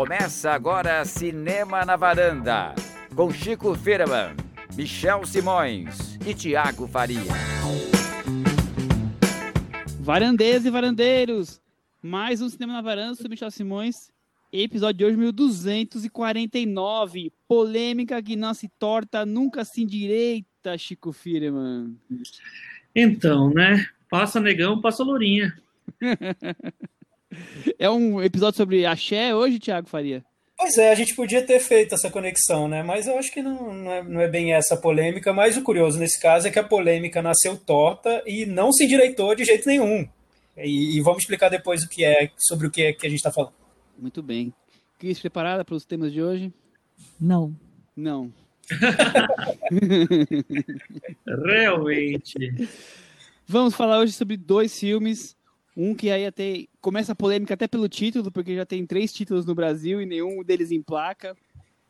Começa agora Cinema na Varanda, com Chico Firman, Michel Simões e Tiago Faria. Varandeiras e varandeiros, mais um Cinema na Varanda sobre Michel Simões, episódio de hoje 1249, polêmica que não se torta, nunca se endireita, Chico Firman. Então, né? Passa negão, passa lourinha. é um episódio sobre axé hoje, Tiago Faria? Pois é, a gente podia ter feito essa conexão, né? Mas eu acho que não, não, é, não é bem essa polêmica. Mas o curioso nesse caso é que a polêmica nasceu torta e não se endireitou de jeito nenhum. E, e vamos explicar depois o que é, sobre o que é que a gente está falando. Muito bem. Cris, preparada para os temas de hoje? Não. Não. Realmente. Vamos falar hoje sobre dois filmes um que aí até começa a polêmica até pelo título, porque já tem três títulos no Brasil e nenhum deles em placa.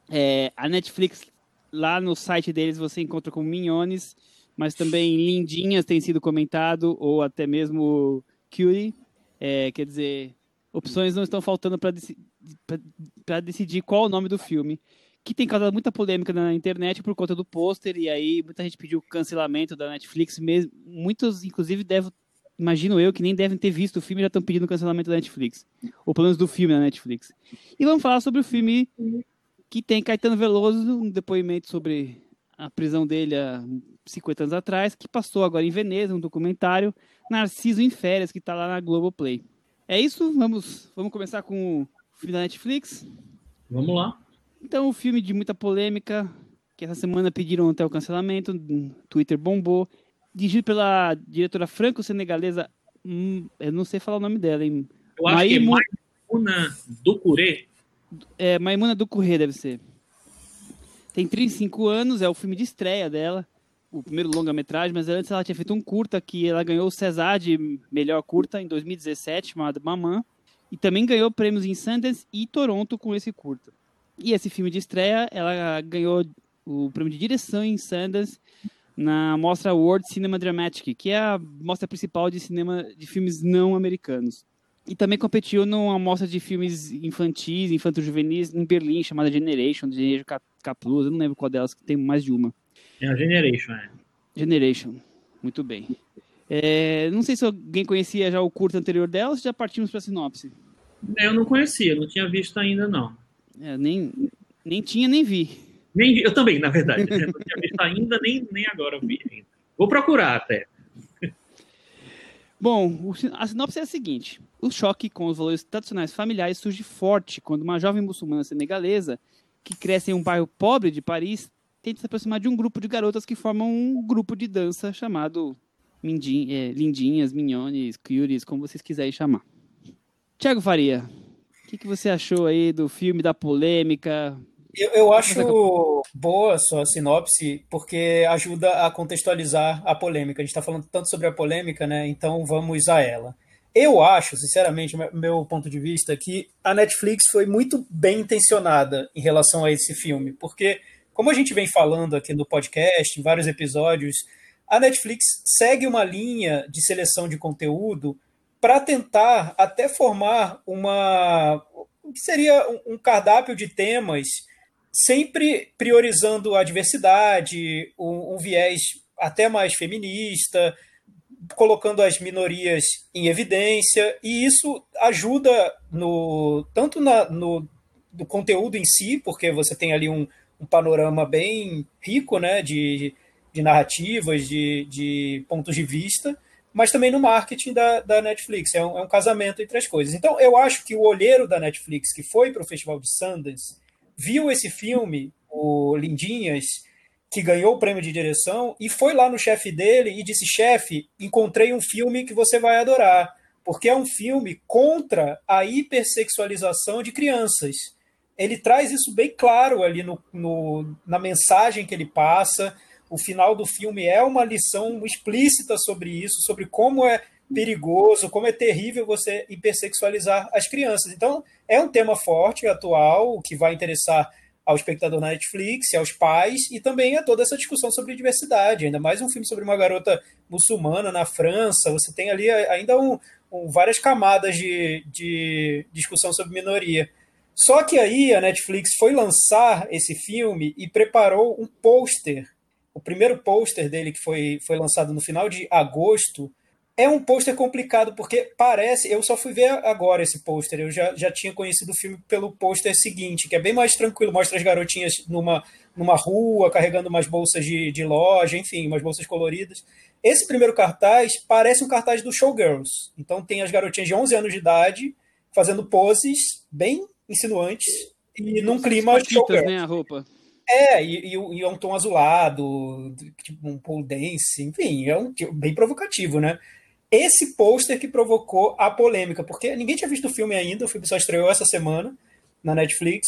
É, a Netflix, lá no site deles, você encontra com Minhones, mas também Lindinhas tem sido comentado, ou até mesmo Cutie. É, quer dizer, opções não estão faltando para dec decidir qual o nome do filme. Que tem causado muita polêmica na internet por conta do pôster, e aí muita gente pediu cancelamento da Netflix. Mesmo, muitos, inclusive, devem imagino eu, que nem devem ter visto o filme e já estão pedindo cancelamento da Netflix. Ou pelo menos do filme na Netflix. E vamos falar sobre o filme que tem Caetano Veloso, um depoimento sobre a prisão dele há 50 anos atrás, que passou agora em Veneza, um documentário, Narciso em Férias, que está lá na Globoplay. É isso? Vamos, vamos começar com o filme da Netflix? Vamos lá. Então, o filme de muita polêmica, que essa semana pediram até o cancelamento, Twitter bombou, dirigido pela diretora franco-senegalesa, hum, eu não sei falar o nome dela, hein? Eu acho Maimu... que é Maimuna Ducuré. É, Maimuna Ducuré deve ser. Tem 35 anos, é o filme de estreia dela, o primeiro longa-metragem, mas antes ela tinha feito um curta que ela ganhou o César de melhor curta em 2017, chamado Mamã, e também ganhou prêmios em Sundance e Toronto com esse curta. E esse filme de estreia, ela ganhou o prêmio de direção em Sundance na mostra World Cinema Dramatic, que é a mostra principal de cinema de filmes não americanos. E também competiu numa mostra de filmes infantis, infanto-juvenis em Berlim, chamada Generation, de Generation Caplus, eu não lembro qual delas, tem mais de uma. É a Generation, é. Generation, muito bem. É, não sei se alguém conhecia já o curto anterior dela, ou se já partimos para a sinopse. Eu não conhecia, não tinha visto ainda não. É, nem, nem tinha, nem vi. Nem, eu também, na verdade. Né? Não tinha visto ainda, nem, nem agora vi ainda. Vou procurar até. Bom, a sinopse é a seguinte: o choque com os valores tradicionais familiares surge forte quando uma jovem muçulmana senegalesa, que cresce em um bairro pobre de Paris, tenta se aproximar de um grupo de garotas que formam um grupo de dança chamado Mindin, é, Lindinhas, Minhones, Curies, como vocês quiserem chamar. Tiago Faria, o que, que, você achou aí do filme, da polêmica? Eu, eu acho boa a sua sinopse, porque ajuda a contextualizar a polêmica. A gente está falando tanto sobre a polêmica, né? Então vamos a ela. Eu acho, sinceramente, meu ponto de vista, que a Netflix foi muito bem intencionada em relação a esse filme, porque, como a gente vem falando aqui no podcast, em vários episódios, a Netflix segue uma linha de seleção de conteúdo para tentar até formar uma que seria um cardápio de temas sempre priorizando a diversidade, um, um viés até mais feminista, colocando as minorias em evidência, e isso ajuda no tanto na, no, no conteúdo em si, porque você tem ali um, um panorama bem rico né, de, de narrativas, de, de pontos de vista, mas também no marketing da, da Netflix. É um, é um casamento entre as coisas. Então, eu acho que o olheiro da Netflix, que foi para o Festival de Sundance, viu esse filme, o Lindinhas, que ganhou o prêmio de direção, e foi lá no chefe dele e disse: chefe, encontrei um filme que você vai adorar, porque é um filme contra a hipersexualização de crianças. Ele traz isso bem claro ali no, no, na mensagem que ele passa. O final do filme é uma lição explícita sobre isso, sobre como é perigoso, como é terrível você hipersexualizar as crianças. Então, é um tema forte, atual, que vai interessar ao espectador na Netflix, aos pais, e também a toda essa discussão sobre diversidade. Ainda mais um filme sobre uma garota muçulmana na França, você tem ali ainda um, um, várias camadas de, de discussão sobre minoria. Só que aí a Netflix foi lançar esse filme e preparou um pôster. O primeiro pôster dele, que foi, foi lançado no final de agosto, é um pôster complicado, porque parece. Eu só fui ver agora esse pôster. Eu já, já tinha conhecido o filme pelo pôster seguinte, que é bem mais tranquilo. Mostra as garotinhas numa, numa rua, carregando umas bolsas de, de loja, enfim, umas bolsas coloridas. Esse primeiro cartaz parece um cartaz do Showgirls. Então tem as garotinhas de 11 anos de idade fazendo poses bem insinuantes e num clima showgirl. né, a roupa. É, e, e, é um tom azulado, tipo um pole dance, enfim, é um bem provocativo, né? Esse pôster que provocou a polêmica, porque ninguém tinha visto o filme ainda, o filme só estreou essa semana na Netflix.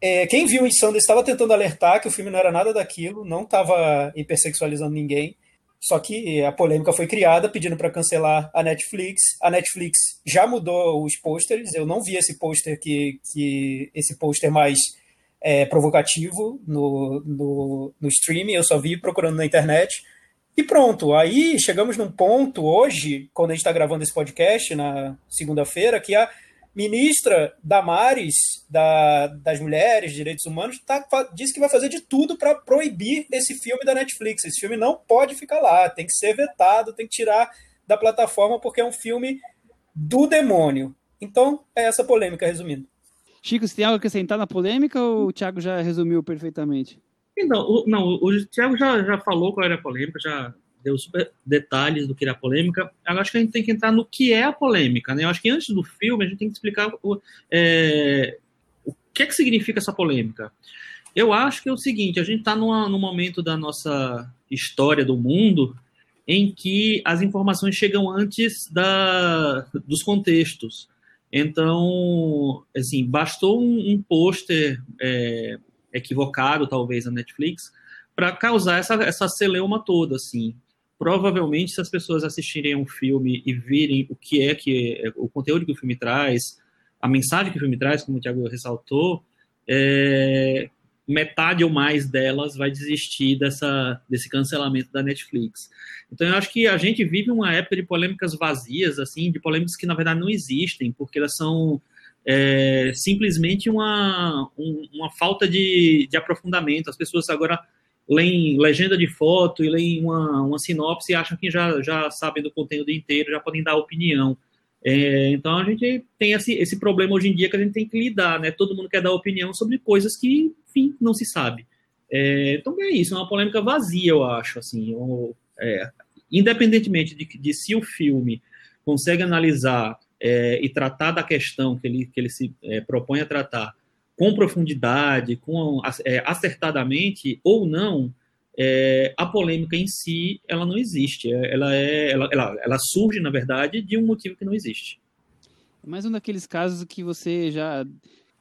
É, quem viu em Sundance estava tentando alertar que o filme não era nada daquilo, não estava hipersexualizando ninguém. Só que a polêmica foi criada pedindo para cancelar a Netflix. A Netflix já mudou os pôsteres. Eu não vi esse pôster que, que esse pôster mais é, provocativo no, no, no streaming. Eu só vi procurando na internet. E pronto. Aí chegamos num ponto hoje, quando a gente está gravando esse podcast na segunda-feira, que a ministra Damares, da, das Mulheres, Direitos Humanos, tá, disse que vai fazer de tudo para proibir esse filme da Netflix. Esse filme não pode ficar lá, tem que ser vetado, tem que tirar da plataforma, porque é um filme do demônio. Então, é essa polêmica, resumindo. Chico, você tem algo a acrescentar na polêmica ou o Thiago já resumiu perfeitamente? Não, o, não, o Thiago já, já falou qual era a polêmica, já deu super detalhes do que era a polêmica. Eu acho que a gente tem que entrar no que é a polêmica, né? Eu acho que antes do filme a gente tem que explicar o, é, o que é que significa essa polêmica. Eu acho que é o seguinte, a gente está num momento da nossa história do mundo em que as informações chegam antes da, dos contextos. Então, assim, bastou um, um pôster é, equivocado, talvez, na Netflix, para causar essa, essa celeuma toda, assim provavelmente se as pessoas assistirem um filme e virem o que é que é, o conteúdo que o filme traz, a mensagem que o filme traz, como o Thiago ressaltou, é, metade ou mais delas vai desistir dessa, desse cancelamento da Netflix. Então eu acho que a gente vive uma época de polêmicas vazias, assim, de polêmicas que na verdade não existem, porque elas são é, simplesmente uma, um, uma falta de, de aprofundamento. As pessoas agora leem legenda de foto e leem uma, uma sinopse e acham que já, já sabem do conteúdo inteiro, já podem dar opinião. É, então a gente tem esse, esse problema hoje em dia que a gente tem que lidar, né? Todo mundo quer dar opinião sobre coisas que, enfim, não se sabe. É, então é isso, é uma polêmica vazia, eu acho, assim. Ou, é, independentemente de, de, se o filme consegue analisar é, e tratar da questão que ele, que ele se é, propõe a tratar com profundidade, com é, acertadamente ou não, é, a polêmica em si ela não existe. É, ela, é, ela, ela, ela, surge, na verdade, de um motivo que não existe. É mais um daqueles casos que você já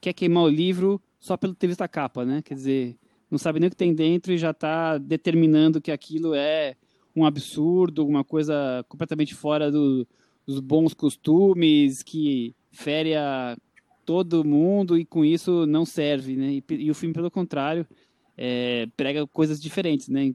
quer queimar o livro só pelo ter visto a capa, né? Quer dizer, não sabe nem o que tem dentro e já está determinando que aquilo é um absurdo, uma coisa completamente fora do, dos bons costumes, que fere a todo mundo e com isso não serve, né? E, e o filme, pelo contrário, é, prega coisas diferentes, né?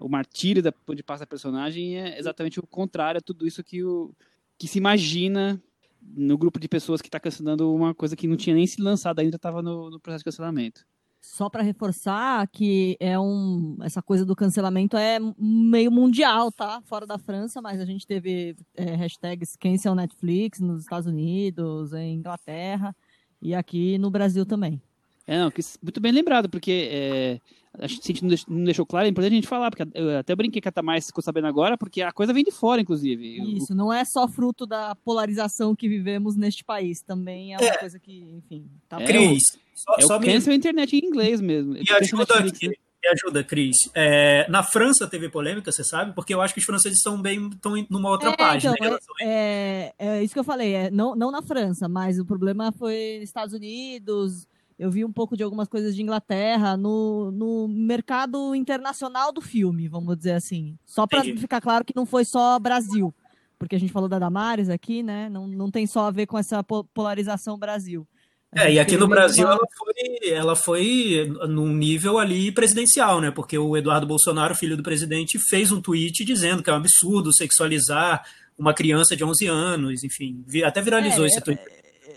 O martírio da, de passa a personagem é exatamente o contrário a tudo isso que, o, que se imagina no grupo de pessoas que está cancelando uma coisa que não tinha nem se lançado ainda, estava no, no processo de cancelamento só para reforçar que é um essa coisa do cancelamento é meio mundial, tá? Fora da França, mas a gente teve é, hashtags cancel Netflix nos Estados Unidos, em Inglaterra e aqui no Brasil também. É, não, muito bem lembrado, porque é, a gente não deixou claro, é importante a gente falar, porque eu até brinquei que a Tamás ficou sabendo agora, porque a coisa vem de fora, inclusive. Isso, não é só fruto da polarização que vivemos neste país, também é uma é. coisa que, enfim... Tá é, Cris, só, é só a internet em inglês mesmo. Me ajuda aqui. Me ajuda, Cris. É, na França teve polêmica, você sabe? Porque eu acho que os franceses estão bem estão numa outra é, página. Então, é, é, é, isso que eu falei. É, não, não na França, mas o problema foi nos Estados Unidos. Eu vi um pouco de algumas coisas de Inglaterra no, no mercado internacional do filme, vamos dizer assim. Só para ficar claro que não foi só Brasil. Porque a gente falou da Damares aqui, né? Não, não tem só a ver com essa polarização Brasil. É, e aqui no Brasil ela foi, ela foi num nível ali presidencial, né? Porque o Eduardo Bolsonaro, filho do presidente, fez um tweet dizendo que é um absurdo sexualizar uma criança de 11 anos, enfim, até viralizou é, esse tweet.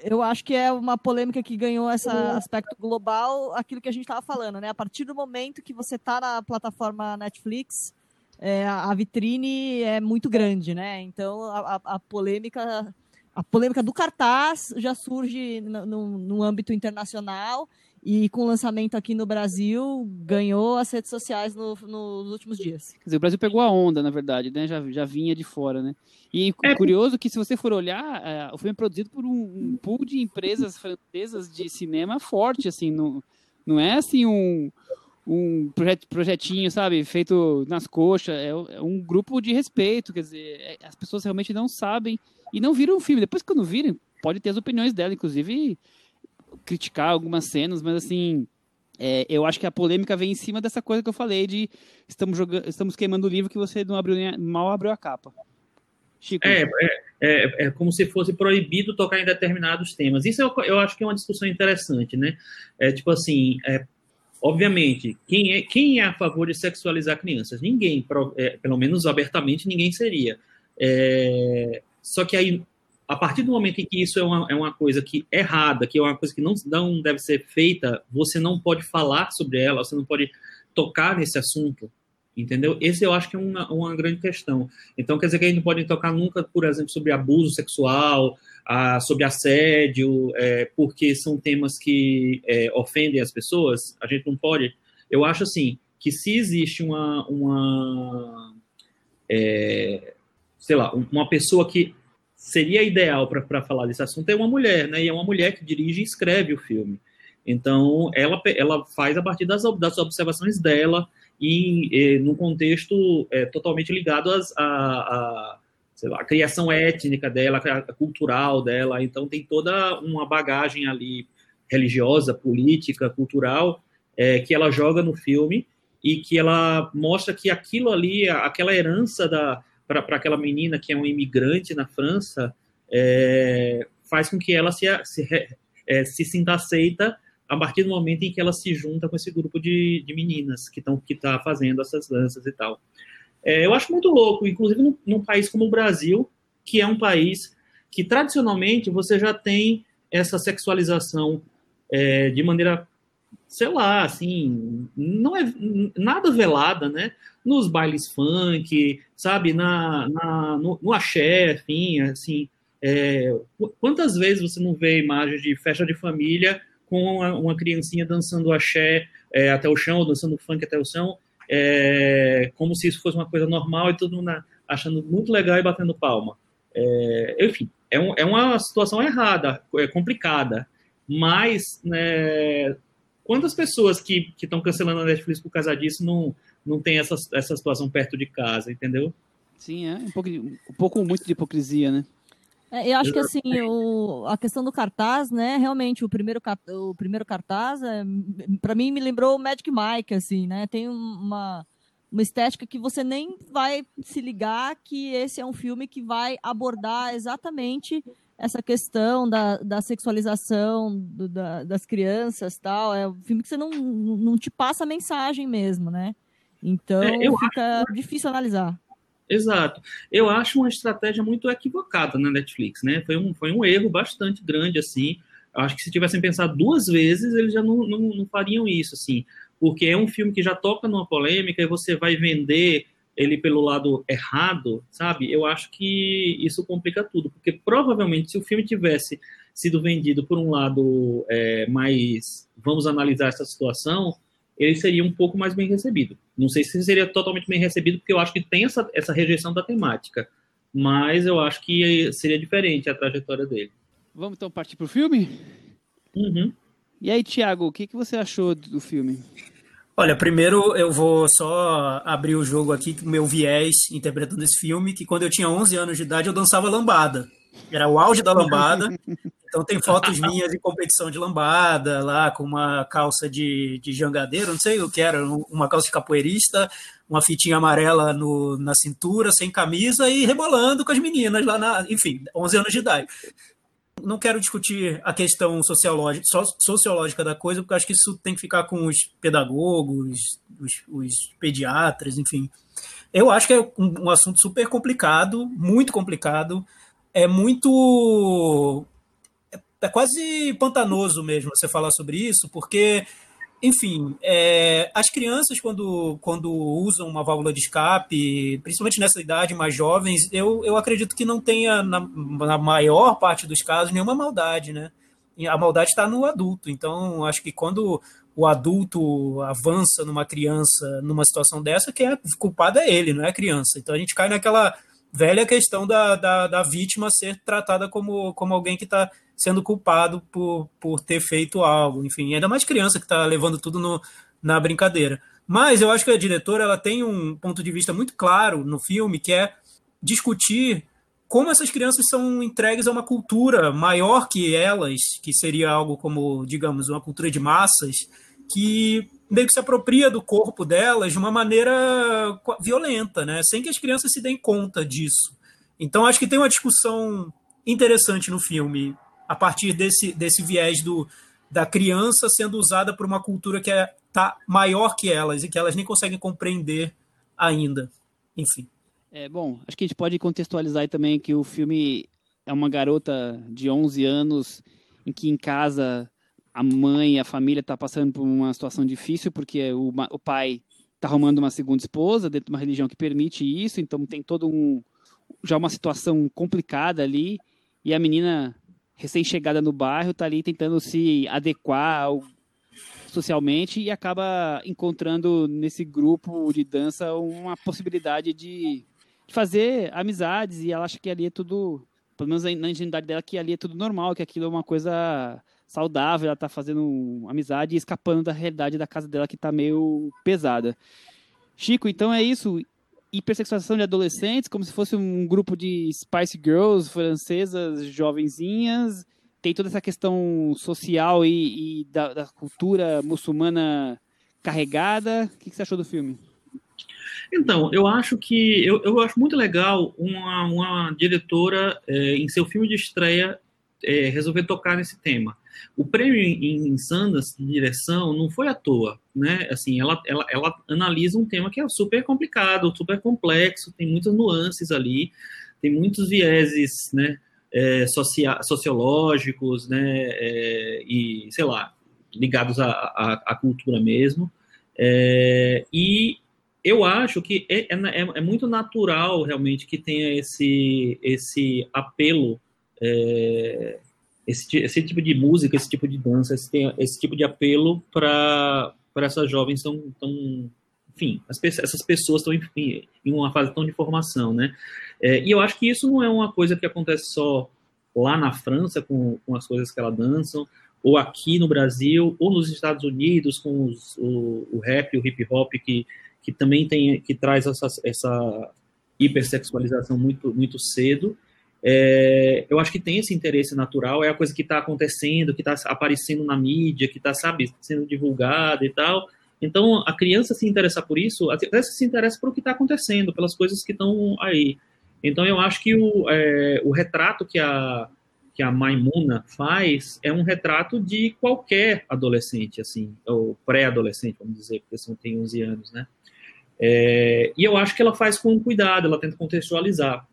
eu acho que é uma polêmica que ganhou esse aspecto global, aquilo que a gente estava falando, né? A partir do momento que você está na plataforma Netflix, é, a vitrine é muito grande, né? Então a, a, polêmica a polêmica do cartaz já surge no, no, no âmbito internacional e com o lançamento aqui no Brasil, ganhou as redes sociais no, no, nos últimos dias. Quer dizer, o Brasil pegou a onda, na verdade, né? Já, já vinha de fora, né? E é. curioso que, se você for olhar, é, o filme é produzido por um, um, pool de empresas francesas de cinema forte, assim, não, não é assim um, um projet, projetinho, sabe, feito nas coxas, é, é, um grupo de respeito, quer dizer, é, as pessoas realmente não sabem e não viram o filme. Depois, quando virem, pode ter as opiniões dela, inclusive criticar algumas cenas, mas assim, é, eu acho que a polêmica vem em cima dessa coisa que eu falei de estamos jogando, estamos queimando o livro que você não abriu mal abriu a capa. Chico. É, é, é, é, como se fosse proibido tocar em determinados temas. Isso eu, eu acho que é uma discussão interessante, né? É tipo assim, é, obviamente, quem é, quem é a favor de sexualizar crianças? Ninguém, é, pelo menos abertamente, ninguém seria. É, só que aí a partir do momento em que isso é uma, é uma coisa que é errada, que é uma coisa que não, não deve ser feita, você não pode falar sobre ela, você não pode tocar nesse assunto, entendeu? Esse eu acho que é uma, uma grande questão. Então, quer dizer que a gente não pode tocar nunca, por exemplo, sobre abuso sexual, a, sobre assédio, é, porque são temas que é, ofendem as pessoas, a gente não pode. Eu acho assim, que se existe uma, uma é, sei lá, uma pessoa que seria ideal para falar desse assunto é uma mulher, né? E é uma mulher que dirige e escreve o filme. Então, ela, ela faz a partir das, das observações dela e, e num contexto é, totalmente ligado às, a, a, sei lá, criação étnica dela, a, cultural dela. Então, tem toda uma bagagem ali religiosa, política, cultural, é, que ela joga no filme e que ela mostra que aquilo ali, aquela herança da, para aquela menina que é um imigrante na França, é, faz com que ela se, se, é, se sinta aceita a partir do momento em que ela se junta com esse grupo de, de meninas que estão que tá fazendo essas danças e tal. É, eu acho muito louco, inclusive num, num, país como o Brasil, que é um país que tradicionalmente você já tem essa sexualização é, de maneira sei lá, assim, não é nada velada, né? Nos bailes funk, sabe, na, na no, no axé, enfim, assim, é, quantas vezes você não vê imagens de festa de família com uma, uma criancinha dançando axé é, até o chão, ou dançando funk até o chão, é, como se isso fosse uma coisa normal e todo mundo achando muito legal e batendo palma. É, enfim, é, um, é uma situação errada, é complicada, mas né, Quantas pessoas que estão cancelando a Netflix por causa disso não, não tem essa, essa situação perto de casa, entendeu? Sim, é um pouco, um pouco muito de hipocrisia, né? É, eu acho que assim, o, a questão do cartaz, né? Realmente, o primeiro, o primeiro cartaz, é, para mim, me lembrou o Magic Mike, assim, né? Tem uma, uma estética que você nem vai se ligar que esse é um filme que vai abordar exatamente essa questão da, da sexualização do, da, das crianças tal. É um filme que você não, não te passa a mensagem mesmo, né? Então é, fica acho... difícil analisar. Exato. Eu acho uma estratégia muito equivocada na Netflix, né? Foi um, foi um erro bastante grande, assim. Eu acho que se tivessem pensado duas vezes, eles já não, não, não fariam isso, assim. Porque é um filme que já toca numa polêmica e você vai vender ele pelo lado errado, sabe? Eu acho que isso complica tudo, porque provavelmente se o filme tivesse sido vendido por um lado é, mais, vamos analisar essa situação, ele seria um pouco mais bem recebido. Não sei se seria totalmente bem recebido, porque eu acho que tem essa, essa rejeição da temática, mas eu acho que seria diferente a trajetória dele. Vamos então partir para o filme? Uhum. E aí, Thiago, o que, que você achou do filme? Olha, primeiro eu vou só abrir o jogo aqui, com meu viés interpretando esse filme, que quando eu tinha 11 anos de idade eu dançava lambada. Era o auge da lambada. Então tem fotos minhas de competição de lambada, lá com uma calça de, de jangadeiro, não sei o que era, uma calça de capoeirista, uma fitinha amarela no, na cintura, sem camisa e rebolando com as meninas lá na. Enfim, 11 anos de idade não quero discutir a questão sociológica, sociológica da coisa, porque acho que isso tem que ficar com os pedagogos, os, os pediatras, enfim. Eu acho que é um, um, assunto super complicado, muito complicado. É muito. é quase pantanoso mesmo você falar sobre isso, porque enfim, é, as crianças, quando, quando usam uma válvula de escape, principalmente nessa idade, mais jovens, eu, eu acredito que não tenha, na, na maior parte dos casos, nenhuma maldade, né? A maldade está no adulto. Então, acho que quando o adulto avança numa criança numa situação dessa, quem é culpado é ele, não é a criança. Então, a gente cai naquela velha questão da, da, da vítima ser tratada como, como alguém que está sendo culpado por, por ter feito algo, enfim, ainda mais criança que está levando tudo no, na brincadeira. Mas eu acho que a diretora ela tem um ponto de vista muito claro no filme, que é discutir como essas crianças são entregues a uma cultura maior que elas, que seria algo como, digamos, uma cultura de massas, que meio que se apropria do corpo delas de uma maneira violenta, né? sem que as crianças se deem conta disso. Então acho que tem uma discussão interessante no filme a partir desse, desse viés do, da criança sendo usada por uma cultura que está é, tá maior que elas e que elas nem conseguem compreender ainda. Enfim. É, bom, acho que a gente pode contextualizar também que o filme é uma garota de 11 anos em que em casa a mãe e a família está passando por uma situação difícil porque o, o pai está arrumando uma segunda esposa dentro de uma religião que permite isso, então tem todo um já uma situação complicada ali e a menina recém-chegada no bairro, está ali tentando se adequar socialmente e acaba encontrando nesse grupo de dança uma possibilidade de, fazer amizades e ela acha que ali é tudo, pelo menos na ingenuidade dela, que ali é tudo normal, que aquilo é uma coisa saudável, ela está fazendo amizade e escapando da realidade da casa dela que está meio pesada. Chico, então é isso hipersexualização de adolescentes, como se fosse um grupo de Spice Girls francesas, jovenzinhas. Tem toda essa questão social e, e da, da, cultura muçulmana carregada. O que, que, você achou do filme? Então, eu acho que eu, eu acho muito legal uma, uma diretora é, em seu filme de estreia é, resolver tocar nesse tema. O prêmio em Sundance de direção não foi à toa, né? Assim, ela, ela, ela analisa um tema que é super complicado, super complexo, tem muitas nuances ali, tem muitos vieses, né? É, socia sociológicos, né? É, e sei lá, ligados à cultura mesmo. É, e eu acho que é, é, é, é, muito natural realmente que tenha esse, esse apelo é, esse, esse tipo de música, esse tipo de dança, esse, esse tipo de apelo para essas jovens tão, tão enfim, as, essas pessoas estão em, uma fase tão de formação, né? É, e eu acho que isso não é uma coisa que acontece só lá na França com, com as coisas que ela dançam, ou aqui no Brasil, ou nos Estados Unidos com os, o, o rap, o hip hop que, que também tem que traz essa, essa hipersexualização muito muito cedo. É, eu acho que tem esse interesse natural, é a coisa que está acontecendo, que está aparecendo na mídia, que está, sabe, sendo divulgada e tal. Então, a criança se interessar por isso, a criança se interessa por o que está acontecendo, pelas coisas que estão aí. Então, eu acho que o, é, o retrato que a, que a Maimuna faz é um retrato de qualquer adolescente, assim, ou pré-adolescente, vamos dizer, porque você tem 11 anos, né? É, e eu acho que ela faz com cuidado, ela tenta contextualizar.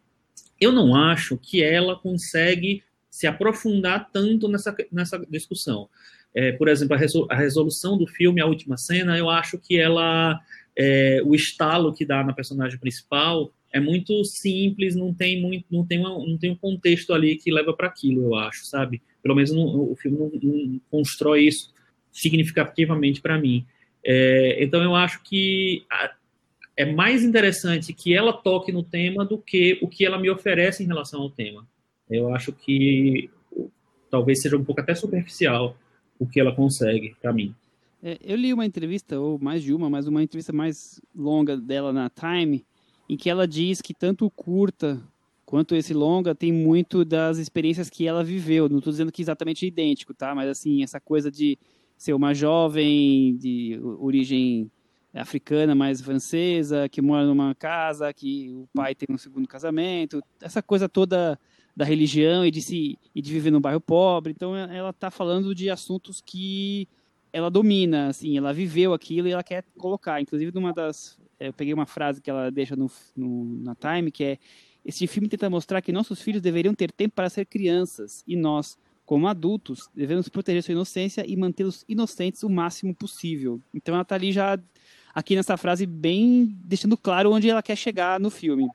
Eu não acho que ela consegue se aprofundar tanto nessa, nessa discussão. É, por exemplo, a, resolução do filme, a última cena, eu acho que ela, é, o estalo que dá na personagem principal é muito simples, não tem muito, não tem, uma, não tem um contexto ali que leva para aquilo, eu acho, sabe? Pelo menos não, o filme não, não, constrói isso significativamente para mim. É, então eu acho que é mais interessante que ela toque no tema do que o que ela me oferece em relação ao tema. Eu acho que talvez seja um pouco até superficial o que ela consegue para mim. É, eu li uma entrevista, ou mais de uma, mas uma entrevista mais longa dela na Time, em que ela diz que tanto o curta quanto esse longa tem muito das experiências que ela viveu. Não estou dizendo que é exatamente idêntico, tá? Mas assim, essa coisa de ser uma jovem de origem africana, mais francesa, que mora numa casa, que o pai tem um segundo casamento, essa coisa toda da religião e de se e de viver num bairro pobre. Então ela está falando de assuntos que ela domina, assim, ela viveu aquilo e ela quer colocar. Inclusive numa das eu peguei uma frase que ela deixa no, no na Time que é este filme tenta mostrar que nossos filhos deveriam ter tempo para ser crianças e nós como adultos, devemos proteger sua inocência e mantê-los inocentes o máximo possível. Então ela está ali já, aqui nessa frase, bem deixando claro onde ela quer chegar no filme.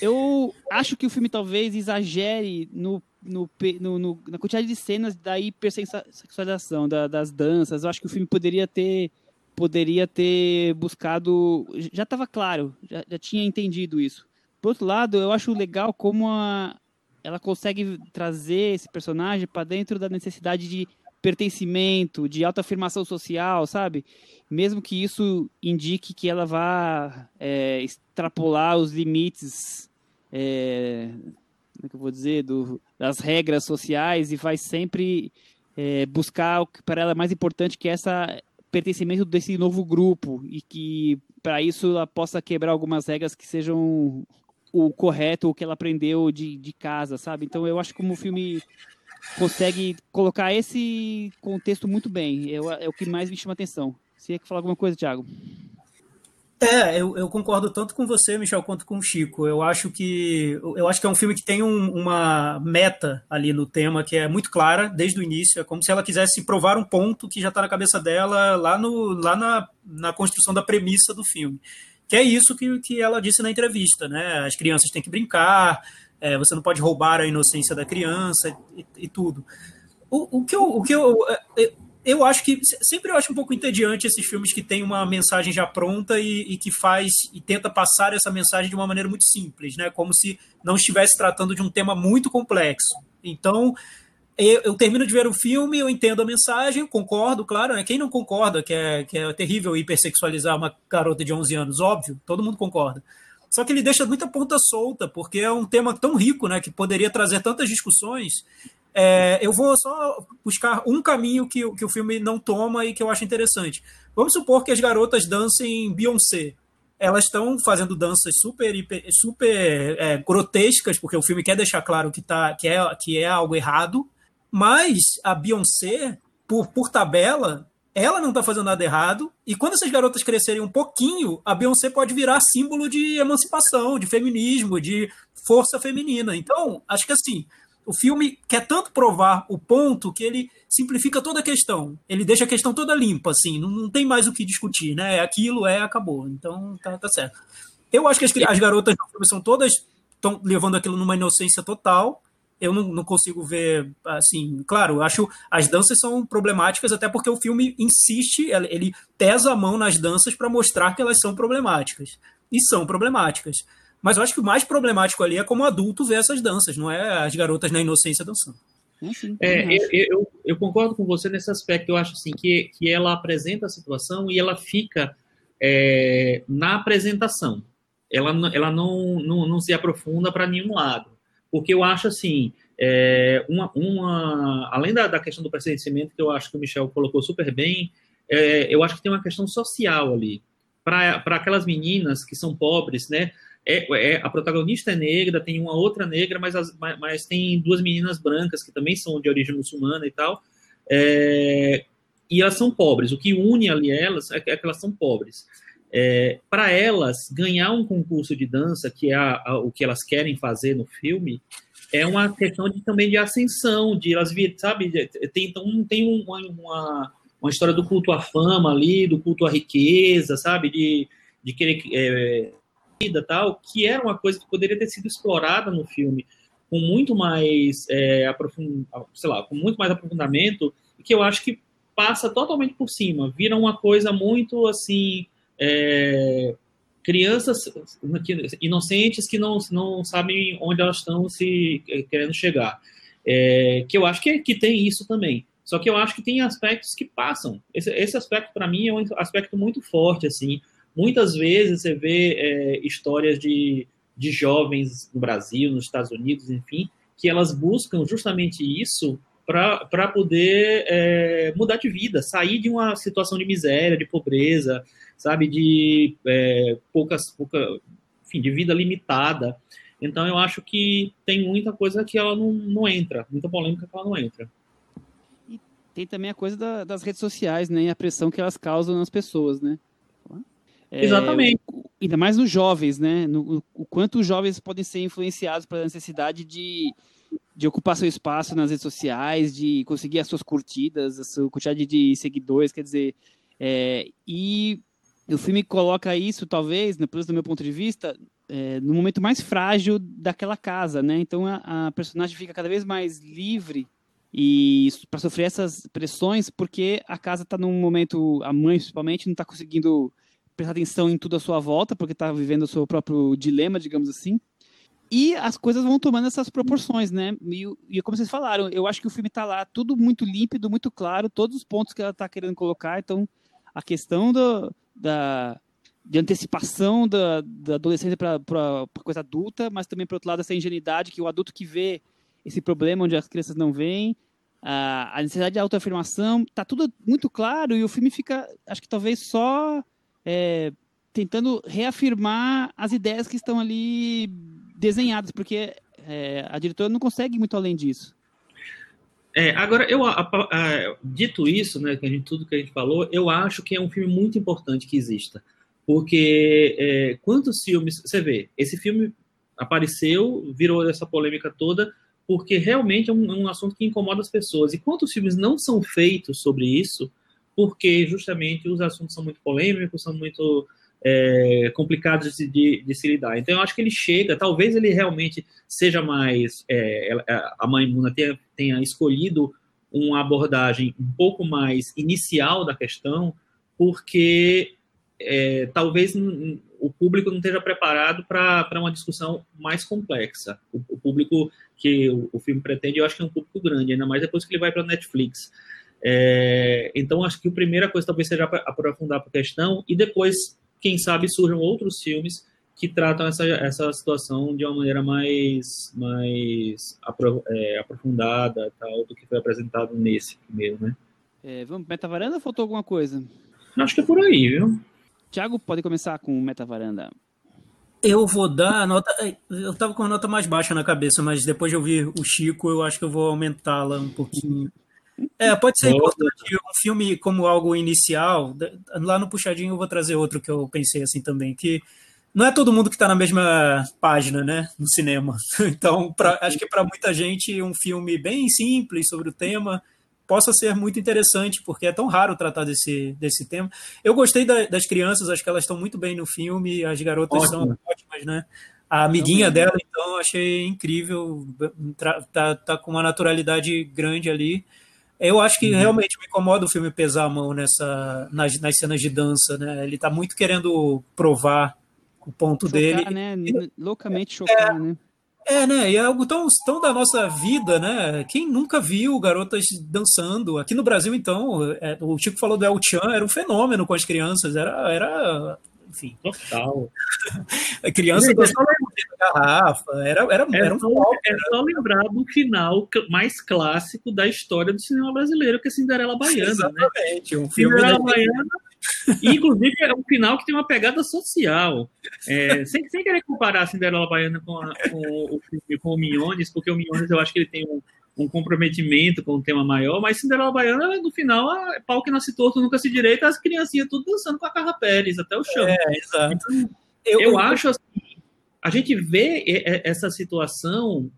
Eu acho que o filme talvez exagere no, no, no, na quantidade de cenas da hipersexualização, da, das danças. Eu acho que o filme poderia ter poderia ter buscado. Já estava claro, já, já tinha entendido isso. Por outro lado, eu acho legal como a, ela consegue trazer esse personagem para dentro da necessidade de pertencimento, de autoafirmação social, sabe? Mesmo que isso indique que ela vá é, extrapolar os limites, é, como é que eu vou dizer, do, das regras sociais e vai sempre é, buscar o que para ela é mais importante, que é essa pertencimento desse novo grupo e que para isso ela possa quebrar algumas regras que sejam o correto, o que ela aprendeu de, de casa, sabe? Então eu acho como o filme consegue colocar esse contexto muito bem. É, é o que mais me chama atenção. Você quer falar alguma coisa, Thiago? É, eu, eu, concordo tanto com você, Michel, quanto com o Chico. Eu acho que eu acho que é um filme que tem um, uma meta ali no tema que é muito clara desde o início. É como se ela quisesse provar um ponto que já está na cabeça dela lá, no, lá na, na construção da premissa do filme. Que é isso que, que ela disse na entrevista, né? As crianças têm que brincar, é, você não pode roubar a inocência da criança e, e tudo. O, o, que eu, o que eu, é, eu acho que sempre eu acho um pouco entediante esses filmes que têm uma mensagem já pronta e, e, que faz e tenta passar essa mensagem de uma maneira muito simples, né? Como se não estivesse tratando de um tema muito complexo. Então, eu, eu, termino de ver o filme, eu entendo a mensagem, concordo, claro, né? Quem não concorda que é, que é terrível hipersexualizar uma garota de 11 anos, óbvio, todo mundo concorda. Só que ele deixa muita ponta solta, porque é um tema tão rico, né, que poderia trazer tantas discussões. É, eu vou só buscar um caminho que, que o filme não toma e que eu acho interessante. Vamos supor que as garotas dancem Beyoncé. Elas estão fazendo danças super, super é, grotescas, porque o filme quer deixar claro que, tá, que, é, que é algo errado, mas a Beyoncé, por, por tabela, ela não está fazendo nada errado. E quando essas garotas crescerem um pouquinho, a Beyoncé pode virar símbolo de emancipação, de feminismo, de força feminina. Então, acho que assim, o filme quer tanto provar o ponto que ele simplifica toda a questão. Ele deixa a questão toda limpa, assim, não, não tem mais o que discutir, né? É aquilo, é, acabou. Então, tá, tá certo. Eu acho que as, as garotas do filme são todas levando aquilo numa inocência total eu não, não, consigo ver assim. Claro, eu acho as danças são problemáticas, até porque o filme insiste, ele pesa a mão nas danças para mostrar que elas são problemáticas. E são problemáticas. Mas eu acho que o mais problemático ali é como adulto ver essas danças, não é as garotas na inocência dançando. É, eu, eu, eu, concordo com você nesse aspecto. Eu acho assim que, que ela apresenta a situação e ela fica é, na apresentação. Ela, ela não, não, não se aprofunda para nenhum lado porque eu acho assim, é, uma, uma, além da, da, questão do pertencimento, que eu acho que o Michel colocou super bem, é, eu acho que tem uma questão social ali. Para aquelas meninas que são pobres, né? É, é, a protagonista é negra, tem uma outra negra, mas, as, mas, mas, tem duas meninas brancas que também são de origem muçulmana e tal. É, e elas são pobres. O que une ali elas é que, é que elas são pobres. É, para elas, ganhar um concurso de dança, que é a, a, o que elas querem fazer no filme, é uma questão de, também de ascensão, de elas vir, sabe? Tem, então, tem uma, uma, uma, história do culto à fama ali, do culto à riqueza, sabe? De, de querer é, vida tal, que era uma coisa que poderia ter sido explorada no filme com muito mais é, aprofund... sei lá, com muito mais aprofundamento, que eu acho que passa totalmente por cima, vira uma coisa muito assim é, crianças inocentes que não, não sabem onde elas estão se é, querendo chegar. É, que eu acho que, que tem isso também. Só que eu acho que tem aspectos que passam. Esse, esse aspecto, para mim, é um aspecto muito forte. assim. Muitas vezes você vê é, histórias de, de jovens no Brasil, nos Estados Unidos, enfim, que elas buscam justamente isso para poder é, mudar de vida, sair de uma situação de miséria, de pobreza, sabe, de é, poucas, pouca, enfim, de vida limitada. Então eu acho que tem muita coisa que ela não, não entra, muita polêmica que ela não entra. E tem também a coisa da, das redes sociais, né, e a pressão que elas causam nas pessoas, né? É, Exatamente. Ainda mais nos jovens, né? No, o quanto os jovens podem ser influenciados pela necessidade de de ocupar seu espaço nas redes sociais, de conseguir as suas curtidas, a sua quantidade de seguidores, quer dizer, é, e o filme coloca isso, talvez, pelo menos do meu ponto de vista, é, no momento mais frágil daquela casa, né? Então a, a personagem fica cada vez mais livre e para sofrer essas pressões, porque a casa está num momento, a mãe principalmente, não está conseguindo prestar atenção em tudo à sua volta, porque está vivendo o seu próprio dilema, digamos assim. E as coisas vão tomando essas proporções, né? E, e como vocês falaram, eu acho que o filme está lá tudo muito límpido, muito claro, todos os pontos que ela está querendo colocar. Então, a questão do, da, de antecipação da, da adolescência para coisa adulta, mas também, por outro lado, essa ingenuidade que o adulto que vê esse problema onde as crianças não veem, a, a necessidade de autoafirmação, tá tudo muito claro e o filme fica, acho que talvez só é, tentando reafirmar as ideias que estão ali desenhadas, porque é, a diretora não consegue muito além disso. É, agora, eu, a, a, dito isso, né, que a gente, tudo que a gente falou, eu acho que é um filme muito importante que exista. Porque é, quantos filmes. Você vê, esse filme apareceu, virou essa polêmica toda, porque realmente é um, é um assunto que incomoda as pessoas. E quantos filmes não são feitos sobre isso, porque justamente os assuntos são muito polêmicos, são muito é, complicados de, de, de, se lidar. Então, eu acho que ele chega, talvez ele realmente seja mais. É, a mãe Muna tenha, tenha escolhido uma abordagem um pouco mais inicial da questão, porque é, talvez o público não esteja preparado para uma discussão mais complexa. O, o público que o, o, filme pretende, eu acho que é um público grande, ainda mais depois que ele vai para a Netflix. É, então, acho que a primeira coisa talvez seja aprofundar a questão e depois quem sabe surjam outros filmes que tratam essa, essa situação de uma maneira mais, mais apro, é, aprofundada tal, do que foi apresentado nesse primeiro, né? É, vamos para Metavaranda ou faltou alguma coisa? Acho que é por aí, viu? Tiago, pode começar com Metavaranda. Eu vou dar a nota. Eu estava com a nota mais baixa na cabeça, mas depois de ouvir o Chico, eu acho que eu vou aumentá-la um pouquinho. É, pode ser importante um filme como algo inicial. Lá no Puxadinho eu vou trazer outro que eu pensei assim também, que não é todo mundo que está na mesma página, né, no cinema. Então, pra, acho que para muita gente um filme bem simples sobre o tema possa ser muito interessante, porque é tão raro tratar desse, desse tema. Eu gostei da, das crianças, acho que elas estão muito bem no filme, as garotas Ótimo. são ótimas, né? A amiguinha dela, então, achei incrível, tá, tá com uma naturalidade grande ali. Eu acho que uhum. realmente me incomoda o filme pesar a mão nessa, nas, nas cenas de dança, né? Ele está muito querendo provar o ponto chocar, dele. Né? Loucamente chocar, é, né? É, né? E é algo tão, tão da nossa vida, né? Quem nunca viu garotas dançando? Aqui no Brasil, então, é, o Chico falou do El Chan, era um fenômeno com as crianças, era, era enfim. Total. A criança garrafa, era, era, é era um só, É só lembrar do final mais clássico da história do cinema brasileiro, que é Cinderela Baiana, né? Exatamente, né? um filme Cinderela Baiana inclusive, é um final que tem uma pegada social. É, sem, sem querer comparar a Cinderela Baiana com, a, com, o, com o Minhones, porque o Minhones eu acho que ele tem um, um comprometimento com o tema maior, mas Cinderela Baiana, no final, é pau que nasce torto, nunca se direita, as criancinhas tudo dançando com a Carra Pérez até o chão. É, exato. Então, eu, eu, eu acho assim, a gente vê essa situação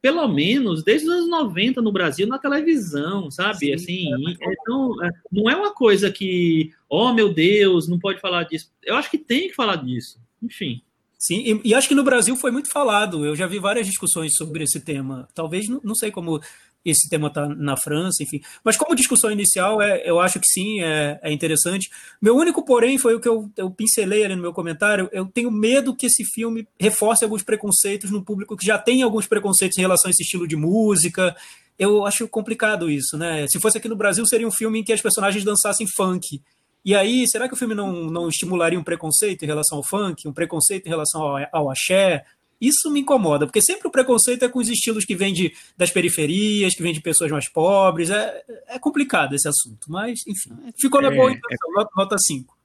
pelo menos desde os anos 90 no Brasil na televisão, sabe? Sim, assim, é, então, é, não é uma coisa que, oh meu Deus, não pode falar disso. Eu acho que tem que falar disso. Enfim. Sim, e, e acho que no Brasil foi muito falado. Eu já vi várias discussões sobre esse tema. Talvez, não, não sei como esse tema está na França, enfim. Mas como discussão inicial, é, eu acho que sim, é, é interessante. Meu único porém foi o que eu, eu pincelei ali no meu comentário. Eu tenho medo que esse filme reforce alguns preconceitos no público que já tem alguns preconceitos em relação a esse estilo de música. Eu acho complicado isso, né? Se fosse aqui no Brasil, seria um filme em que as personagens dançassem funk. E aí, será que o filme não, não estimularia um preconceito em relação ao funk, um preconceito em relação ao, ao axé, isso me incomoda, porque sempre o preconceito é com os estilos que vêm de, das periferias, que vêm de pessoas mais pobres. É, é complicado esse assunto, mas, enfim. Ficou na é, boa intenção, é... nota 5.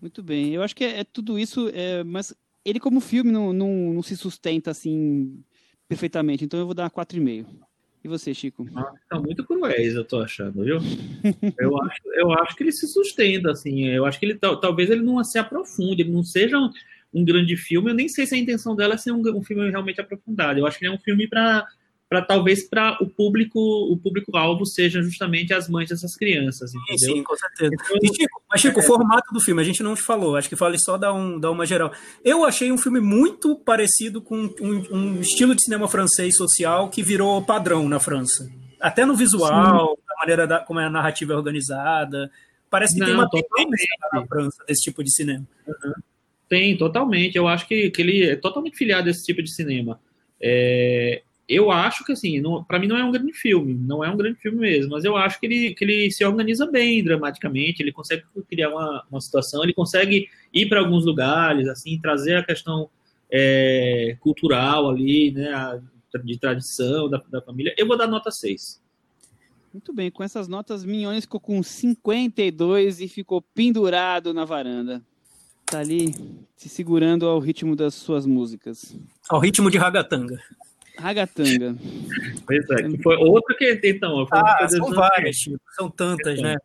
Muito bem, eu acho que é, é tudo isso, é, mas ele como filme não, não, não, se sustenta assim perfeitamente, então eu vou dar 4,5. E você, Chico? Ah, tá muito cruéis, eu tô achando, viu? eu, acho, eu acho que ele se sustenta, assim, eu acho que ele talvez ele não se aprofunde, ele não seja um grande filme. Eu nem sei se a intenção dela é ser um, um filme realmente aprofundado. Eu acho que é um filme para para talvez para o público o público alvo seja justamente as mães dessas crianças, entendeu? Sim, sim com certeza. Então, e, Chico, mas Chico, é... o formato do filme a gente não falou, acho que fale só dar um dar uma geral. Eu achei um filme muito parecido com um, um estilo de cinema francês social que virou padrão na França, até no visual, sim. da maneira da, como é a narrativa é organizada. Parece que não, tem uma tendência na França desse tipo de cinema. Uhum. Tem, totalmente. Eu acho que, que ele é totalmente filiado a esse tipo de cinema. É, eu acho que, assim, para mim não é um grande filme, não é um grande filme mesmo, mas eu acho que ele, que ele se organiza bem dramaticamente, ele consegue criar uma, uma situação, ele consegue ir para alguns lugares, assim, trazer a questão é, cultural ali, né, a, de tradição da, da família. Eu vou dar nota 6. Muito bem, com essas notas, Minhones ficou com 52 e ficou pendurado na varanda. Tá ali se segurando ao ritmo das suas músicas. Ao ritmo de ragatanga. Ragatanga. Pois é, que foi outra que então. Ah, são várias, tipo, são tantas, né?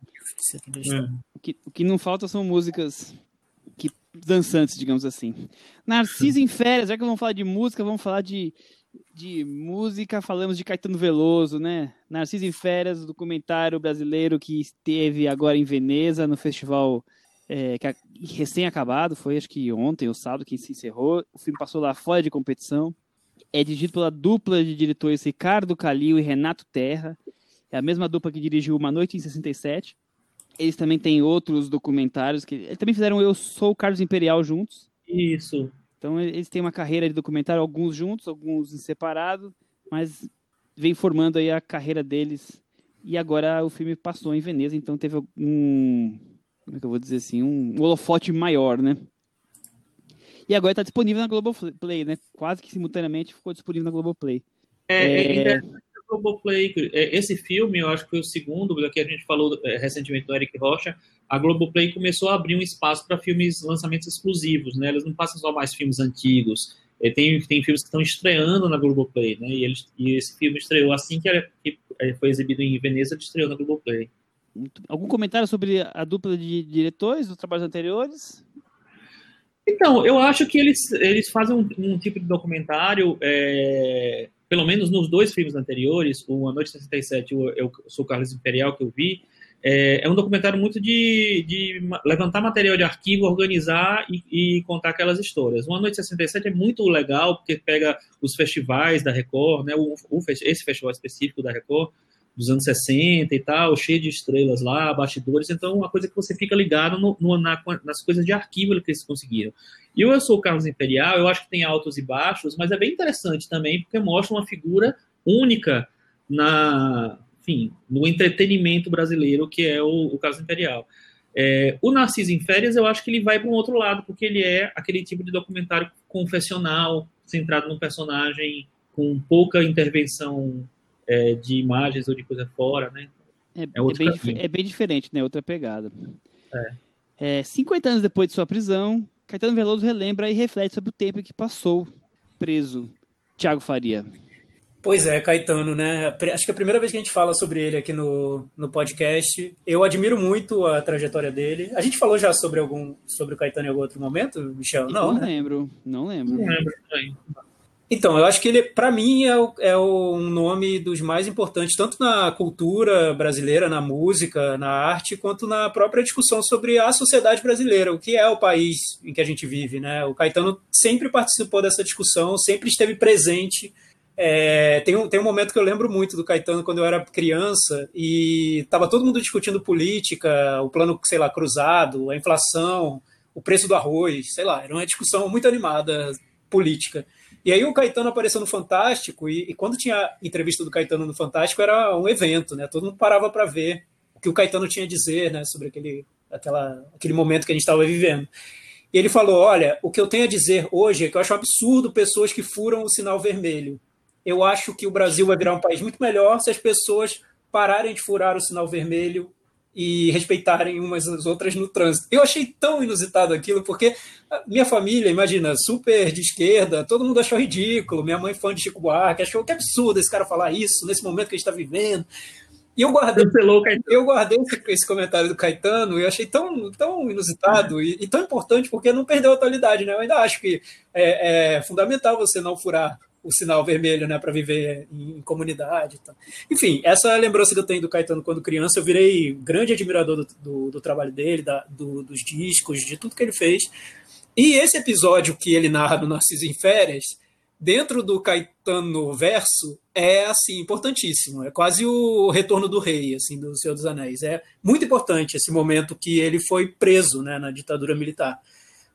Hum. O, que, o que não falta são músicas que, dançantes, digamos assim. Narciso em férias, já que vamos falar de música, vamos falar de, de música, falamos de Caetano Veloso, né? Narciso em férias, documentário brasileiro que esteve agora em Veneza, no festival é, que recém-acabado, foi acho que ontem ou sábado que se encerrou. O filme passou lá fora de competição é dirigido pela dupla de diretores Ricardo Calil e Renato Terra. É a mesma dupla que dirigiu Uma Noite em 67. Eles também têm outros documentários que eles também fizeram Eu Sou o Carlos Imperial juntos. Isso. Então eles têm uma carreira de documentário, alguns juntos, alguns em separado, mas vem formando aí a carreira deles. E agora o filme passou em Veneza, então teve um, como é que eu vou dizer assim, um holofote maior, né? E agora está disponível na Globoplay, né? Quase que simultaneamente ficou disponível na Globoplay. É, é... é Globoplay, é, esse filme, eu acho que foi o segundo, que a gente falou é, recentemente do Eric Rocha, a Globoplay começou a abrir um espaço para filmes, lançamentos exclusivos, né? Eles não passam só mais filmes antigos, tem, tem filmes que estão estreando na Globoplay, né? E, eles, e esse filme estreou assim que, era, que foi exibido em Veneza, estreou na Globoplay. Algum comentário sobre a dupla de diretores dos trabalhos anteriores? Então, eu acho que eles, eles fazem um, um tipo de documentário, é, pelo menos nos dois filmes anteriores, o A Noite 67 e o Eu Sou Carlos Imperial, que eu vi, é, é um documentário muito de, de, levantar material de arquivo, organizar e, e, contar aquelas histórias. O A Noite 67 é muito legal, porque pega os festivais da Record, né, o, o, esse festival específico da Record, dos anos 60 e tal, cheio de estrelas lá, bastidores, então uma coisa que você fica ligado no, no, na, nas coisas de arquivo que eles conseguiram. E eu sou o Carlos Imperial, eu acho que tem altos e baixos, mas é bem interessante também, porque mostra uma figura única na, enfim, no entretenimento brasileiro, que é o, o Carlos Imperial. É, o Narciso em Férias, eu acho que ele vai para um outro lado, porque ele é aquele tipo de documentário confessional, centrado no personagem, com pouca intervenção é, de imagens ou de coisa fora, né? É, é, é bem, é, bem, diferente, né? Outra pegada. É. 50 é, anos depois de sua prisão, Caetano Veloso relembra e reflete sobre o tempo que passou preso. Tiago Faria. Pois é, Caetano, né? Acho que é a primeira vez que a gente fala sobre ele aqui no, no podcast. Eu admiro muito a trajetória dele. A gente falou já sobre algum sobre o Caetano em algum outro momento, Michel? Não, não né? lembro, não lembro. Não lembro. Então, eu acho que ele, para mim, é, o, é um nome dos mais importantes, tanto na cultura brasileira, na música, na arte, quanto na própria discussão sobre a sociedade brasileira, o que é o país em que a gente vive. Né? O Caetano sempre participou dessa discussão, sempre esteve presente. É, tem, um, tem um momento que eu lembro muito do Caetano quando eu era criança e estava todo mundo discutindo política, o plano, sei lá, cruzado, a inflação, o preço do arroz, sei lá, era uma discussão muito animada política. E aí o Caetano apareceu no Fantástico, e, e, quando tinha entrevista do Caetano no Fantástico, era um evento, né? Todo mundo parava para ver o que o Caetano tinha a dizer, né? Sobre aquele, aquela, aquele momento que a gente estava vivendo. E ele falou: Olha, o que eu tenho a dizer hoje é que eu acho um absurdo pessoas que furam o sinal vermelho. Eu acho que o Brasil vai virar um país muito melhor se as pessoas pararem de furar o sinal vermelho e respeitarem umas as outras no trânsito. Eu achei tão inusitado aquilo, porque minha família, imagina, super de esquerda, todo mundo achou ridículo, minha mãe fã de Chico Buarque, achou que absurdo esse cara falar isso nesse momento que a gente está vivendo. E eu guardei, eu guardei esse, comentário do Caetano e eu achei tão, tão inusitado e, e, tão importante porque não perdeu a atualidade, né? Eu ainda acho que é, é fundamental você não furar o sinal vermelho, né, para viver em, em comunidade. Então. Enfim, essa lembrança que eu tenho do Caetano quando criança, eu virei grande admirador do, do, do trabalho dele, da, do, dos discos, de tudo que ele fez. E esse episódio que ele narra no Narciso em Férias, dentro do Caetano verso, é assim importantíssimo. É quase o retorno do rei, assim, do Senhor dos Anéis. É muito importante esse momento que ele foi preso, né, na ditadura militar.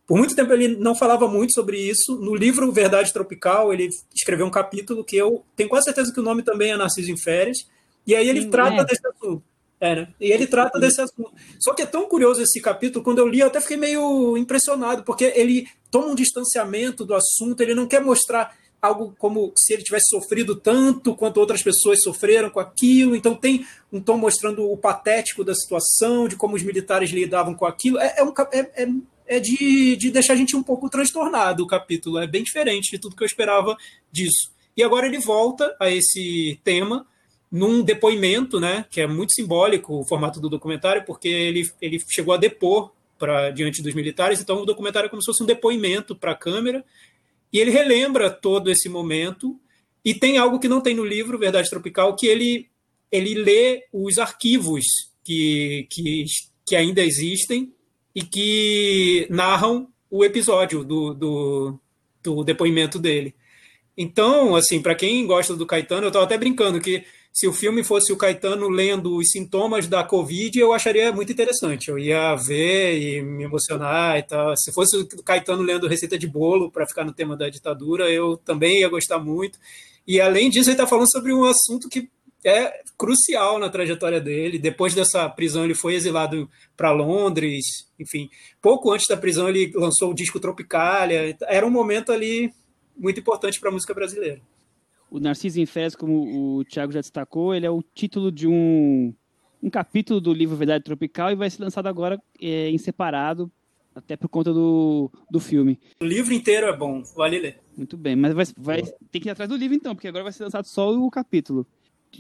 Por muito tempo ele não falava muito sobre isso. No livro Verdade Tropical, ele escreveu um capítulo que eu tenho quase certeza que o nome também é Narciso em Férias. E aí ele Sim, trata é. desse assunto. É, né? E ele trata desse assunto. Só que é tão curioso esse capítulo, quando eu li, eu até fiquei meio impressionado, porque ele toma um distanciamento do assunto, ele não quer mostrar algo como se ele tivesse sofrido tanto quanto outras pessoas sofreram com aquilo. Então tem um tom mostrando o patético da situação, de como os militares lidavam com aquilo. É, é, um, é, é é de, de deixar a gente um pouco transtornado o capítulo. É bem diferente de tudo que eu esperava disso. E agora ele volta a esse tema num depoimento, né, que é muito simbólico o formato do documentário, porque ele, ele chegou a depor para diante dos militares, então o documentário é como se fosse um depoimento para a câmera, e ele relembra todo esse momento, e tem algo que não tem no livro, Verdade Tropical, que ele, ele lê os arquivos que, que, que ainda existem e que narram o episódio do, do, do depoimento dele. Então, assim, para quem gosta do Caetano, eu estava até brincando que se o filme fosse o Caetano lendo os sintomas da Covid, eu acharia muito interessante. Eu ia ver e me emocionar e tal. Se fosse o Caetano lendo receita de bolo para ficar no tema da ditadura, eu também ia gostar muito. E além disso, ele está falando sobre um assunto que é crucial na trajetória dele. Depois dessa prisão, ele foi exilado para Londres. Enfim, pouco antes da prisão, ele lançou o disco Tropicália. Era um momento ali muito importante para a música brasileira. O Narciso em Férias, como o Thiago já destacou, ele é o título de um, um capítulo do livro Verdade Tropical e vai ser lançado agora é, em separado, até por conta do, do filme. O livro inteiro é bom, vale ler. Muito bem, mas vai, vai, tem que ir atrás do livro então, porque agora vai ser lançado só o capítulo.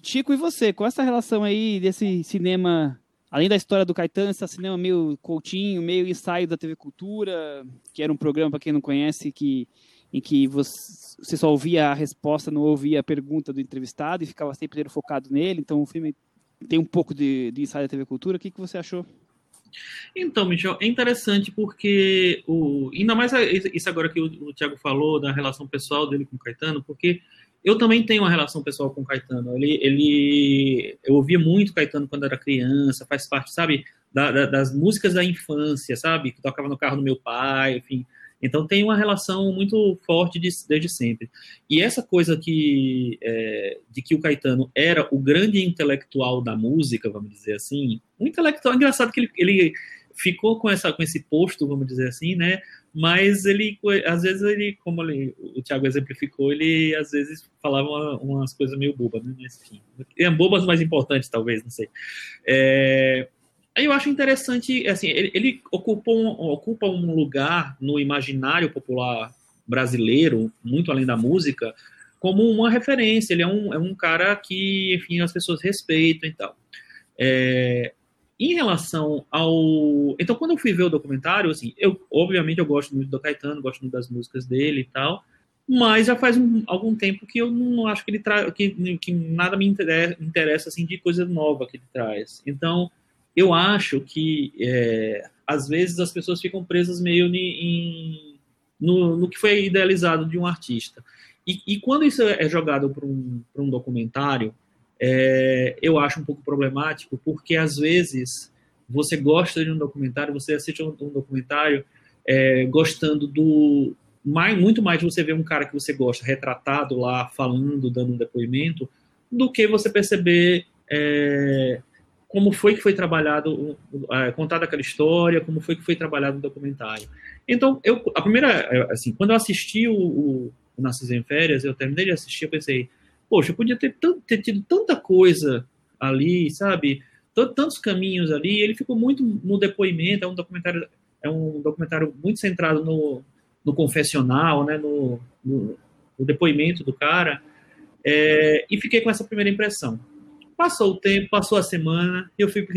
Chico, e você? Qual é essa relação aí desse cinema, além da história do Caetano, esse cinema meio coutinho, meio ensaio da TV Cultura, que era um programa, para quem não conhece, que, em que você, só ouvia a resposta, não ouvia a pergunta do entrevistado e ficava sempre focado nele. Então o filme tem um pouco de, de ensaio da TV Cultura. O que, que você achou? Então, Michel, é interessante porque, o, ainda mais isso agora que o, o Tiago falou, da relação pessoal dele com o Caetano, porque eu também tenho uma relação pessoal com o Caetano. Ele, ele, eu ouvia muito Caetano quando era criança, faz parte, sabe, da, da, das músicas da infância, sabe, que tocava no carro do meu pai, enfim. Então tem uma relação muito forte de, desde sempre. E essa coisa que é, de que o Caetano era o grande intelectual da música, vamos dizer assim, um intelectual engraçado que ele, ele ficou com essa com esse posto, vamos dizer assim, né? Mas ele, às vezes, ele, como ele, o Thiago exemplificou, ele às vezes falava umas coisas meio bobas, né? Mas, enfim, é bobas mais importantes, talvez, não sei. É, eu acho interessante, assim, ele, ele ocupa, um, ocupa um lugar no imaginário popular brasileiro, muito além da música, como uma referência. Ele é um, é um cara que, enfim, as pessoas respeitam e tal. É, em relação ao. Então, quando eu fui ver o documentário, assim, eu, obviamente, eu gosto muito do Caetano, gosto muito das músicas dele e tal, mas já faz um, algum tempo que eu não acho que ele traz. Que, que nada me interessa, assim, de coisa nova que ele traz. Então, eu acho que, é, às vezes, as pessoas ficam presas meio em, no, no que foi idealizado de um artista. E, e quando isso é jogado para um, um documentário é, eu acho um pouco problemático, porque às vezes você gosta de um documentário, você assiste um, um documentário é, gostando do. Mais, muito mais de você ver um cara que você gosta retratado lá, falando, dando um depoimento, do que você perceber é, como foi que foi trabalhado, é, contada aquela história, como foi que foi trabalhado o documentário. Então, eu, a primeira, assim, quando eu assisti o, o, o em Férias, eu terminei de assistir, eu pensei, poxa, eu podia ter, ter tido tanta coisa ali, sabe? Tantos caminhos ali. Ele ficou muito no depoimento. É um documentário, é um documentário muito centrado no, no confessional, né? No, no, no depoimento do cara. É, e fiquei com essa primeira impressão. Passou o tempo, passou a semana, e eu fui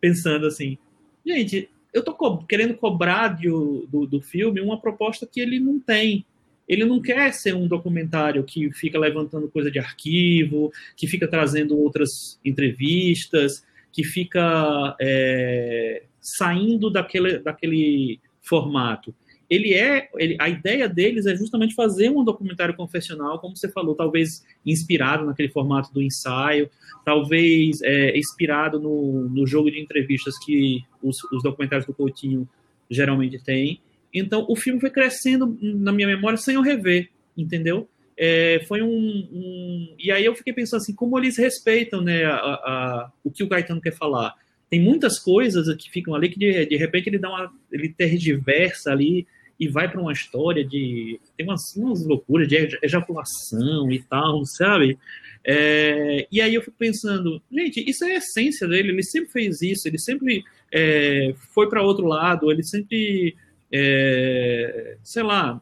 pensando assim, gente, eu tô co querendo cobrar de, do, do filme uma proposta que ele não tem. Ele não quer ser um documentário que fica levantando coisa de arquivo, que fica trazendo outras entrevistas, que fica é, saindo daquele, daquele formato. Ele é, ele, a ideia deles é justamente fazer um documentário confessional, como você falou, talvez inspirado naquele formato do ensaio, talvez é, inspirado no, no jogo de entrevistas que os, os documentários do Coutinho geralmente têm. Então, o filme foi crescendo na minha memória sem eu rever, entendeu? É, foi um, um, E aí eu fiquei pensando assim, como eles respeitam né, a, a, o que o Caetano quer falar. Tem muitas coisas que ficam ali que de, de repente ele dá uma. ele tergiversa ali e vai para uma história de. Tem umas, umas loucuras de ejaculação e tal, sabe? É, e aí eu fico pensando, gente, isso é a essência dele, ele sempre fez isso, ele sempre é, foi para outro lado, ele sempre é, sei lá,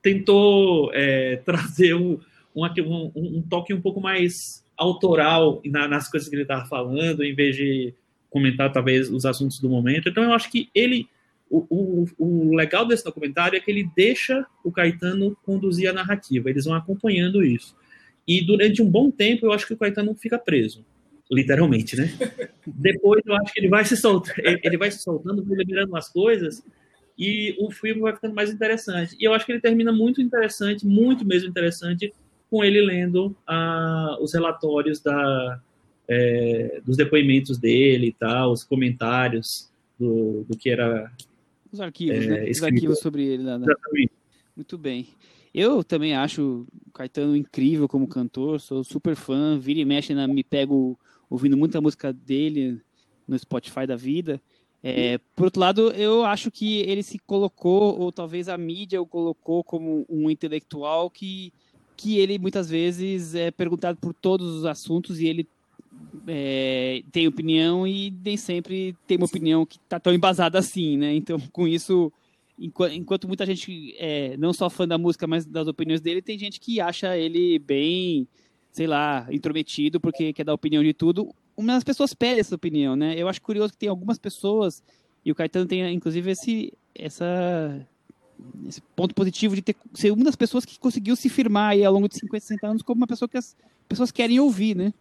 tentou é, trazer um, um, um, toque um pouco mais autoral na, nas coisas que ele estava falando, em vez de comentar talvez os assuntos do momento. Então eu acho que ele, o, o, o legal desse documentário é que ele deixa o Caetano conduzir a narrativa. Eles vão acompanhando isso. E durante um bom tempo eu acho que o Caetano fica preso literalmente, né? Depois eu acho que ele vai se soltando, ele vai se soltando, liberando umas coisas e o filme vai ficando mais interessante. E eu acho que ele termina muito interessante, muito mesmo interessante, com ele lendo ah, os relatórios da, é, dos depoimentos dele e tal, os comentários do, do que era. Os arquivos, é, né? Os arquivos sobre ele lá. Né? Exatamente. Muito bem. Eu também acho o Caetano incrível como cantor, sou super fã, vira e mexe, na, me pego ouvindo muita música dele no Spotify da vida. É, por outro lado, eu acho que ele se colocou, ou talvez a mídia o colocou como um intelectual que, que ele muitas vezes é perguntado por todos os assuntos e ele é, tem opinião e nem sempre tem uma opinião que está tão embasada assim, né? Então, com isso, enquanto, enquanto muita gente é não só fã da música, mas das opiniões dele, tem gente que acha ele bem, sei lá, intrometido porque quer dar opinião de tudo umas pessoas pedem essa opinião, né? Eu acho curioso que tem algumas pessoas, e o Caetano tem inclusive esse, essa, esse ponto positivo de ter, ser uma das pessoas que conseguiu se firmar aí ao longo de 50, 60 anos como uma pessoa que as pessoas querem ouvir, né?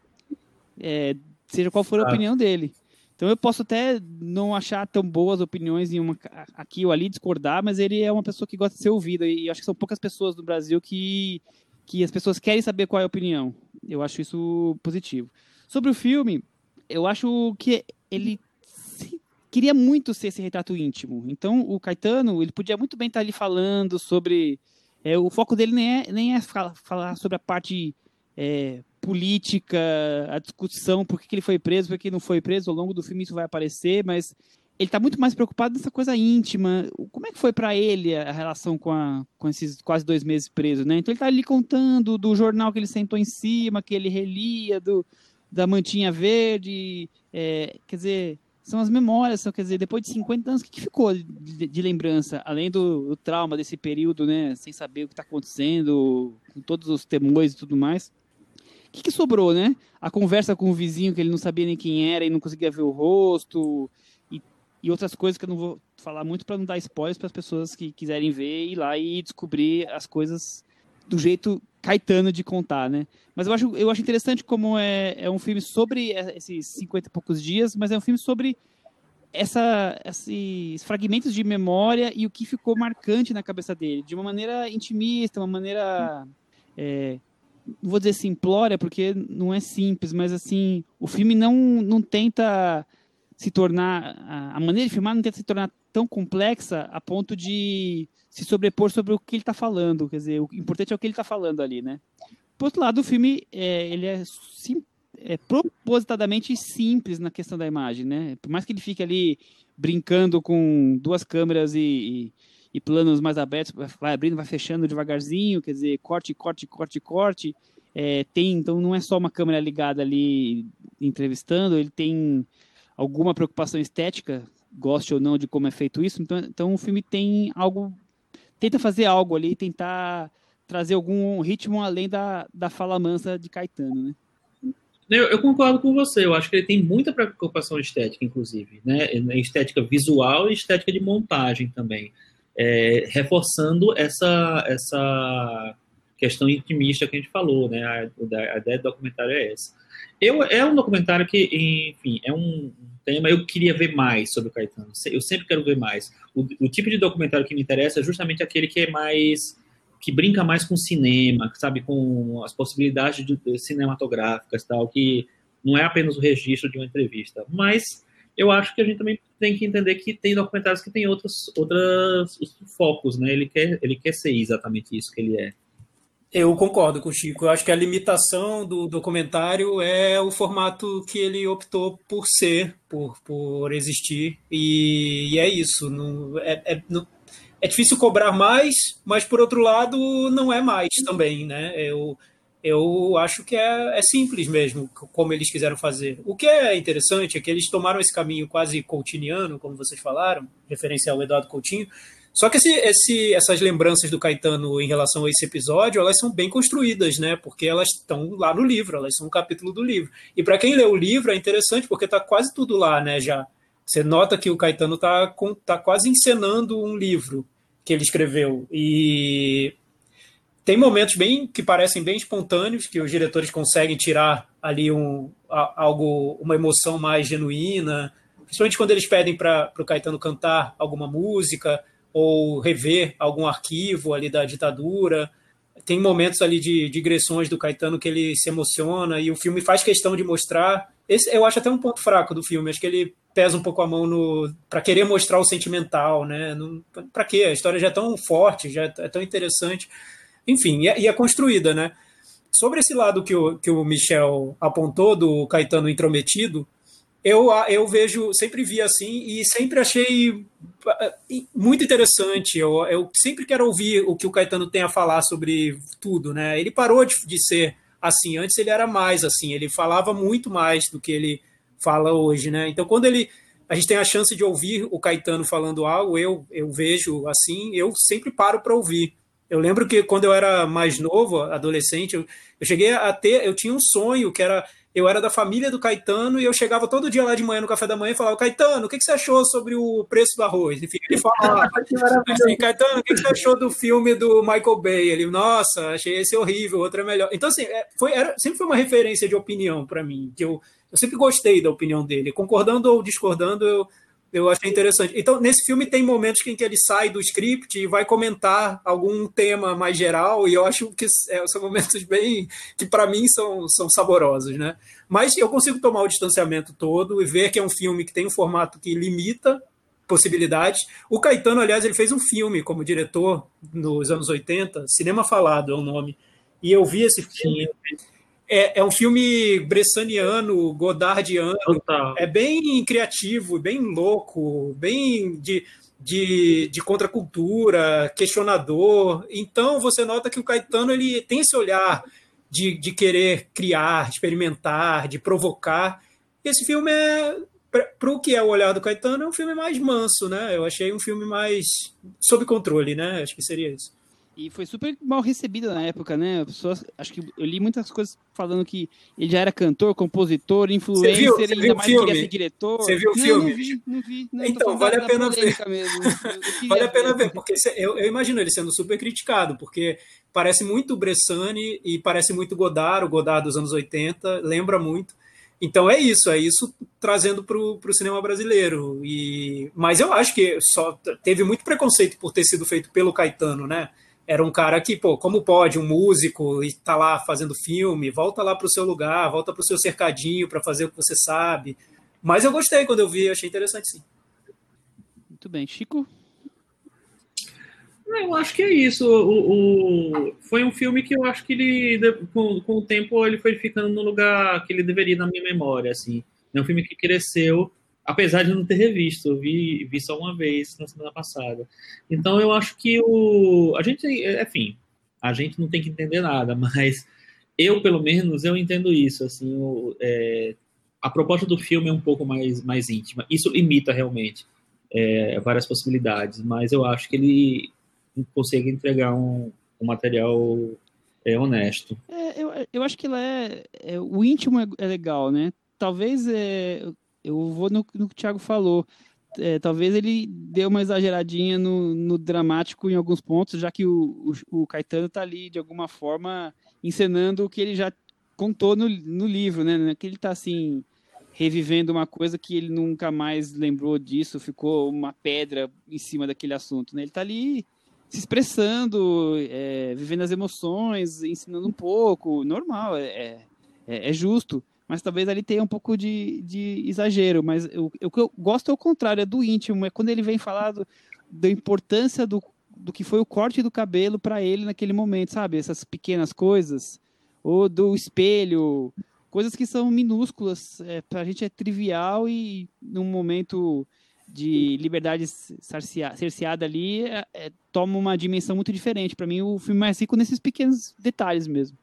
É, seja qual for a ah. opinião dele. Então eu posso até não achar tão boas opiniões em uma, aqui ou ali, discordar, mas ele é uma pessoa que gosta de ser ouvida. E acho que são poucas pessoas no Brasil que, que as pessoas querem saber qual é a opinião. Eu acho isso positivo. Sobre o filme, eu acho que ele queria muito ser esse retrato íntimo. Então, o Caetano, ele podia muito bem estar ali falando sobre. É, o foco dele nem é, nem é falar sobre a parte é, política, a discussão, por que ele foi preso, por que não foi preso. Ao longo do filme isso vai aparecer, mas ele está muito mais preocupado nessa coisa íntima. Como é que foi para ele a relação com, a, com esses quase dois meses preso, né? Então ele está ali contando do jornal que ele sentou em cima, que ele relia, do, da mantinha verde, é, quer dizer, são as memórias, são, quer dizer, depois de 50 anos, o que, que ficou de, de, lembrança, além do, do, trauma desse período, né, sem saber o que está acontecendo, com todos os temores e tudo mais. O que, que, sobrou, né? A conversa com o vizinho que ele não sabia nem quem era e não conseguia ver o rosto, e, e outras coisas que eu não vou falar muito para não dar spoilers para as pessoas que quiserem ver e ir lá e descobrir as coisas do jeito Caetano de contar, né? Mas eu acho, eu acho interessante como é, é um filme sobre esses 50 e poucos dias, mas é um filme sobre essa, esses fragmentos de memória e o que ficou marcante na cabeça dele, de uma maneira intimista, uma maneira. É, não vou dizer simplória, porque não é simples, mas assim, o filme não, não tenta se tornar. A maneira de filmar não tenta se tornar tão complexa a ponto de se sobrepor sobre o que ele está falando. Quer dizer, o importante é o que ele está falando ali, né? Por outro lado, o filme é, ele é, sim, é propositadamente simples na questão da imagem, né? Por mais que ele fique ali brincando com duas câmeras e, e, e planos mais abertos, vai abrindo, vai fechando devagarzinho, quer dizer, corte, corte, corte, corte. É, tem, então não é só uma câmera ligada ali entrevistando, ele tem alguma preocupação estética, goste ou não de como é feito isso. Então, então o filme tem algo tenta fazer algo ali, tentar trazer algum ritmo além da, da fala mansa de Caetano, né? Eu, eu, concordo com você. Eu acho que ele tem muita preocupação estética, inclusive, né? Estética visual e estética de montagem também. é, reforçando essa, essa questão intimista que a gente falou, né? A, a, ideia do documentário é essa. Eu, é um documentário que, enfim, é um Eu queria ver mais sobre o Caetano. Eu sempre quero ver mais. O, o tipo de documentário que me interessa é justamente aquele que é mais que brinca mais com cinema, sabe, com as possibilidades de, de cinematográficas, tal, que não é apenas o registro de uma entrevista, mas eu acho que a gente também tem que entender que tem documentários que têm outros, outros focos, né? Ele quer, ele quer ser exatamente isso que ele é. Eu concordo com o Chico. Eu acho que a limitação do documentário é o formato que ele optou por ser, por, por existir. E, e é isso. Não, é, é, não, é difícil cobrar mais, mas por outro lado, não é mais também. Né? Eu, eu acho que é, é simples mesmo, como eles quiseram fazer. O que é interessante é que eles tomaram esse caminho quase coutiniano, como vocês falaram, referencial ao Eduardo Coutinho só que esse, esse, essas lembranças do Caetano em relação a esse episódio, elas são bem construídas, né? Porque elas estão lá no livro, elas são um capítulo do livro. E para quem lê o livro é interessante porque está quase tudo lá, né? Já você nota que o Caetano está tá quase encenando um livro que ele escreveu e tem momentos bem que parecem bem espontâneos que os diretores conseguem tirar ali um algo uma emoção mais genuína principalmente quando eles pedem para o Caetano cantar alguma música ou rever algum arquivo ali da ditadura. Tem momentos ali de digressões do Caetano que ele se emociona e o filme faz questão de mostrar. Esse eu acho até um ponto fraco do filme. Acho que ele pesa um pouco a mão no para querer mostrar o sentimental, né? Para quê? A história já é tão forte, já é tão interessante. Enfim, e é, e é construída, né? Sobre esse lado que o, que o Michel apontou do Caetano intrometido, eu, eu vejo, sempre vi assim e sempre achei eh, muito interessante. Eu, eu sempre quero ouvir o que o Caetano tem a falar sobre tudo, né? Ele parou de, de ser assim. Antes ele era mais assim. Ele falava muito mais do que ele fala hoje, né? Então quando ele a gente tem a chance de ouvir o Caetano falando algo, eu eu vejo assim, eu sempre paro para ouvir. Eu lembro que quando eu era mais novo, adolescente, eu, eu cheguei a ter, eu tinha um sonho que era eu era da família do Caetano e eu chegava todo dia lá de manhã no café da manhã e falava: Caetano, o que, você achou sobre o preço do arroz? Enfim, ele falava: assim, Caetano, o que, você achou do filme do Michael Bay? Ele, nossa, achei esse horrível, outro é melhor. Então, assim, é, foi, era, sempre foi uma referência de opinião para mim, que eu, eu sempre gostei da opinião dele. Concordando ou discordando, eu, eu achei interessante. Então, nesse filme tem momentos em que ele sai do script e vai comentar algum tema mais geral, e eu acho que é, são momentos bem que para mim são, são saborosos, né? Mas eu consigo tomar o distanciamento todo e ver que é um filme que tem um formato que limita possibilidades. O Caetano, aliás, ele fez um filme como diretor nos anos 80, Cinema Falado é o nome. E eu vi esse filme. Sim é, é um filme bressaniano, godardiano. Total. É bem criativo, bem louco, bem de, de, de contracultura, questionador. Então você nota que o Caetano ele tem esse olhar de, de querer criar, experimentar, de provocar. Esse filme é para o que é o olhar do Caetano, é um filme mais manso, né? Eu achei um filme mais sob controle, né? Acho que seria isso. E foi super mal recebido na época, né? Pessoas, acho que eu li muitas coisas falando que ele já era cantor, compositor, influencer, viu, ainda viu mais filme? queria ser diretor. Você viu o filme? Não vi, não vi. Não, então, vale a pena ver. vale a pena ver, porque eu, eu, imagino ele sendo super criticado, porque parece muito Bressani e parece muito Godard, o Godard dos anos 80, lembra muito. Então é isso, é isso trazendo para o cinema brasileiro. E, mas eu acho que só teve muito preconceito por ter sido feito pelo Caetano, né? Era um cara que, pô, como pode um músico e tá lá fazendo filme, volta lá para o seu lugar, volta para o seu cercadinho para fazer o que você sabe. Mas eu gostei quando eu vi, achei interessante sim. Muito bem, Chico. Eu acho que é isso. O, o, foi um filme que eu acho que ele, com, com o tempo, ele foi ficando no lugar que ele deveria na minha memória, assim. É um filme que cresceu apesar de não ter revisto, eu vi, vi só uma vez na semana passada. Então eu acho que o a gente, enfim, a gente não tem que entender nada, mas eu pelo menos eu entendo isso, assim, o, é, a proposta do filme é um pouco mais mais íntima. Isso limita realmente é, várias possibilidades, mas eu acho que ele consegue entregar um, um material é, honesto. É, eu, eu acho que é, é o íntimo é, é legal, né? Talvez é, eu vou no, no que o Thiago falou. é, talvez ele dê uma exageradinha no, no, dramático em alguns pontos, já que o, o, o, Caetano está ali, de alguma forma, encenando o que ele já contou no, no livro, né? Que ele está assim, revivendo uma coisa que ele nunca mais lembrou disso, ficou uma pedra em cima daquele assunto, né? Ele está ali se expressando, é, vivendo as emoções, ensinando um pouco, normal, é, é, é justo mas talvez ali tenha um pouco de, de exagero. Mas o, o que eu gosto é o contrário, é do íntimo, é quando ele vem falar do, da importância do, do que foi o corte do cabelo para ele naquele momento, sabe? Essas pequenas coisas, ou do espelho, coisas que são minúsculas, é, para a gente é trivial e num momento de liberdade cerceada ali, é, é, toma uma dimensão muito diferente. Para mim, o filme é mais rico nesses pequenos detalhes mesmo.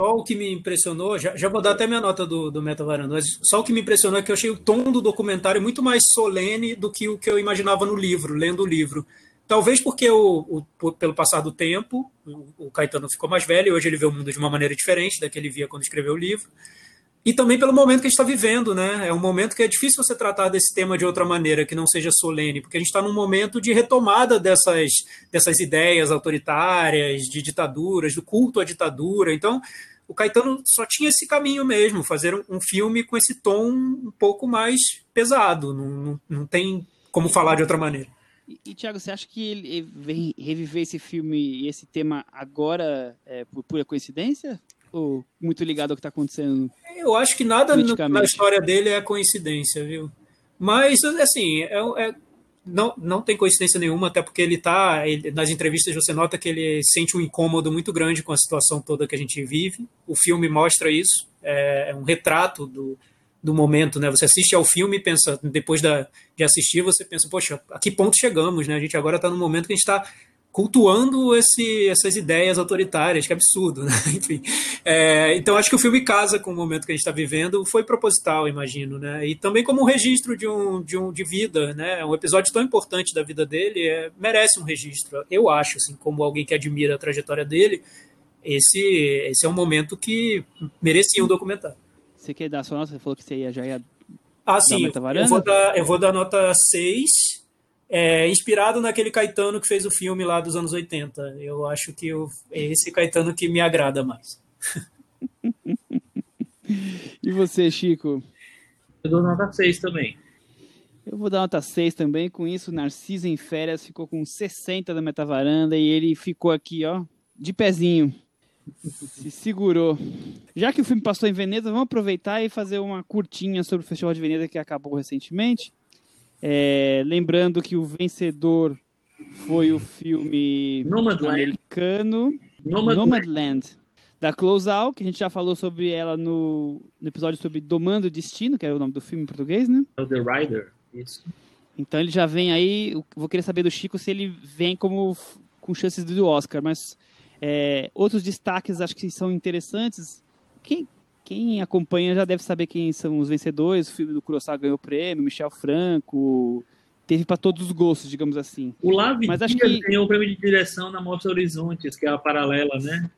Só o que me impressionou, já, já vou dar até minha nota do, do Meta Varanda, mas só o que me impressionou é que eu achei o tom do documentário muito mais solene do que o que eu imaginava no livro, lendo o livro. Talvez porque, o, o pelo passar do tempo, o, o Caetano ficou mais velho e hoje ele vê o mundo de uma maneira diferente da que ele via quando escreveu o livro. E também pelo momento que a gente está vivendo, né? É um momento que é difícil você tratar desse tema de outra maneira, que não seja solene, porque a gente está num momento de retomada dessas, dessas ideias autoritárias, de ditaduras, do culto à ditadura. Então, o Caetano só tinha esse caminho mesmo, fazer um, um filme com esse tom um pouco mais pesado. Não, não, não tem como falar de outra maneira. E, e Tiago, você acha que ele vem reviver esse filme e esse tema agora é, por pura coincidência? Ou muito ligado ao que está acontecendo? Eu acho que nada na história dele é coincidência, viu? Mas, assim, é, é, não, não tem coincidência nenhuma, até porque ele está nas entrevistas você nota que ele sente um incômodo muito grande com a situação toda que a gente vive. O filme mostra isso, é, é um retrato do, do momento, né? Você assiste ao filme e pensa, depois da, de assistir, você pensa, poxa, a que ponto chegamos, né? A gente agora está no momento que a gente está cultuando esse, essas ideias autoritárias, que absurdo, né? Enfim. É, então acho que o filme casa com o momento que a gente está vivendo, foi proposital, imagino, né? E também como um registro de um, de um de vida, né? Um episódio tão importante da vida dele é, merece um registro. Eu acho, assim, como alguém que admira a trajetória dele, esse, esse é um momento que merecia um documentário. Você quer dar a sua nota? Você falou que você ia, já ia. Ah, sim. Eu vou, dar, eu vou dar nota 6 é, inspirado naquele Caetano que fez o filme lá dos anos 80. Eu acho que eu, é esse Caetano que me agrada mais. e você, Chico? Eu dou nota 6 também. Eu vou dar nota 6 também. Com isso, Narciso em férias ficou com 60 da metavaranda e ele ficou aqui, ó, de pezinho. Se segurou. Já que o filme passou em Veneza, vamos aproveitar e fazer uma curtinha sobre o Festival de Veneza que acabou recentemente. É, lembrando que o vencedor foi o filme Nomadland. americano Nomadland. Nomadland, da Close Out, que a gente já falou sobre ela no, no episódio sobre Domando o Destino, que é o nome do filme em português, né? É The Rider, isso. Então ele já vem aí, vou querer saber do Chico se ele vem como com chances do Oscar, mas é, outros destaques acho que são interessantes. Quem, quem acompanha já deve saber quem são os vencedores. O filme do Kurosawa ganhou o prêmio, Michel Franco, teve para todos os gostos, digamos assim. O Lave Mas acho que ganhou o prêmio de direção na Mostra Horizontes, que é a paralela, né?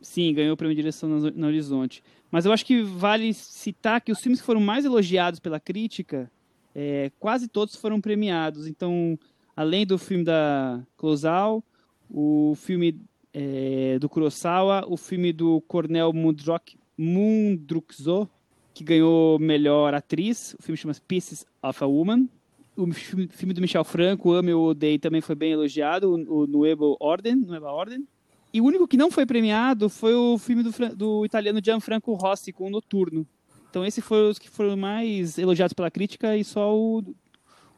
Sim, ganhou o prêmio de direção no, Horizonte. Mas eu acho que vale citar que os filmes que foram mais elogiados pela crítica, é, quase todos foram premiados. Então, além do filme da Closal, o filme é, do Kurosawa, o filme do Cornel Mundrock, Mundrukzo, que ganhou melhor atriz. O filme chama Pieces of a Woman. O filme do Michel Franco, Ame ou Odeio, também foi bem elogiado, o, Nuevo Orden, Nueva Orden. E o único que não foi premiado foi o filme do, do italiano Gianfranco Rossi, com o Noturno. Então esses foram os que foram mais elogiados pela crítica e só o,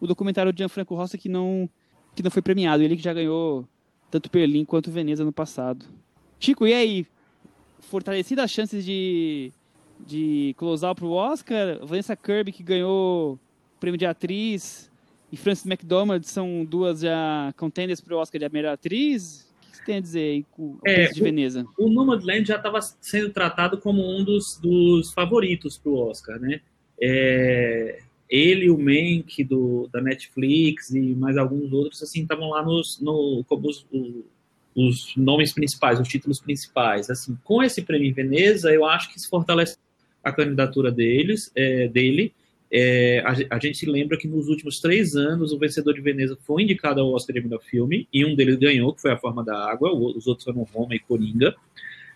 o documentário de Gianfranco Rossi que não, que não foi premiado. Ele que já ganhou tanto Berlim quanto Veneza no passado. Chico, e aí? Fortalecidas as chances de, de closar para o Oscar. Vanessa Kirby, que ganhou o prêmio de atriz, e Frances McDormand são duas já contenders para o Oscar de melhor atriz. O que você tem a dizer aí com é, de Veneza? O, o Nomadland já estava sendo tratado como um dos, dos favoritos para o Oscar, né? É, ele, o Mank do, da Netflix e mais alguns outros, assim, estavam lá nos, no, como os, os nomes principais, os títulos principais. Assim, com esse prêmio em Veneza, eu acho que se fortalece a candidatura deles, é, dele. É, a, a, gente lembra que nos últimos três anos o vencedor de Veneza foi indicado ao Oscar de melhor filme e um deles ganhou, que foi A Forma da Água, os outros foram Roma e Coringa.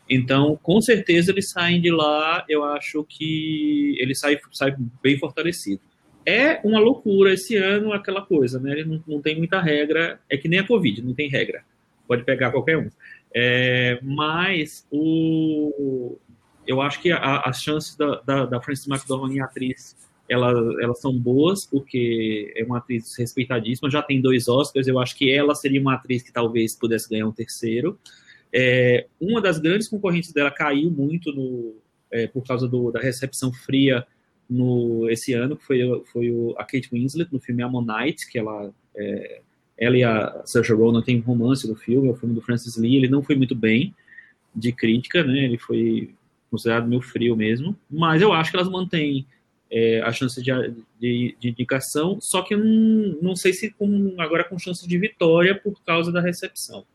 Então, com certeza eles saem de lá, eu acho que ele sai, sai bem fortalecido. É uma loucura esse ano aquela coisa, né? Ele não, não tem muita regra, é que nem a Covid, não tem regra. Pode pegar qualquer um. É, mas o, eu acho que as chances da, da, da Frances McDormand em atriz ela, elas são boas, porque é uma atriz respeitadíssima, já tem dois Oscars, eu acho que ela seria uma atriz que talvez pudesse ganhar um terceiro. É, uma das grandes concorrentes dela caiu muito no, é, por causa do, da recepção fria no esse ano, que foi, foi o, a Kate Winslet no filme Ammonite, que ela é, ela e a Saoirse Ronan um romance no filme, é o filme do Francis Lee, ele não foi muito bem de crítica, né? Ele foi considerado meio frio mesmo, mas eu acho que elas mantêm é, a chance de, de, de, indicação, só que não, não sei se com, agora com chance de vitória por causa da recepção.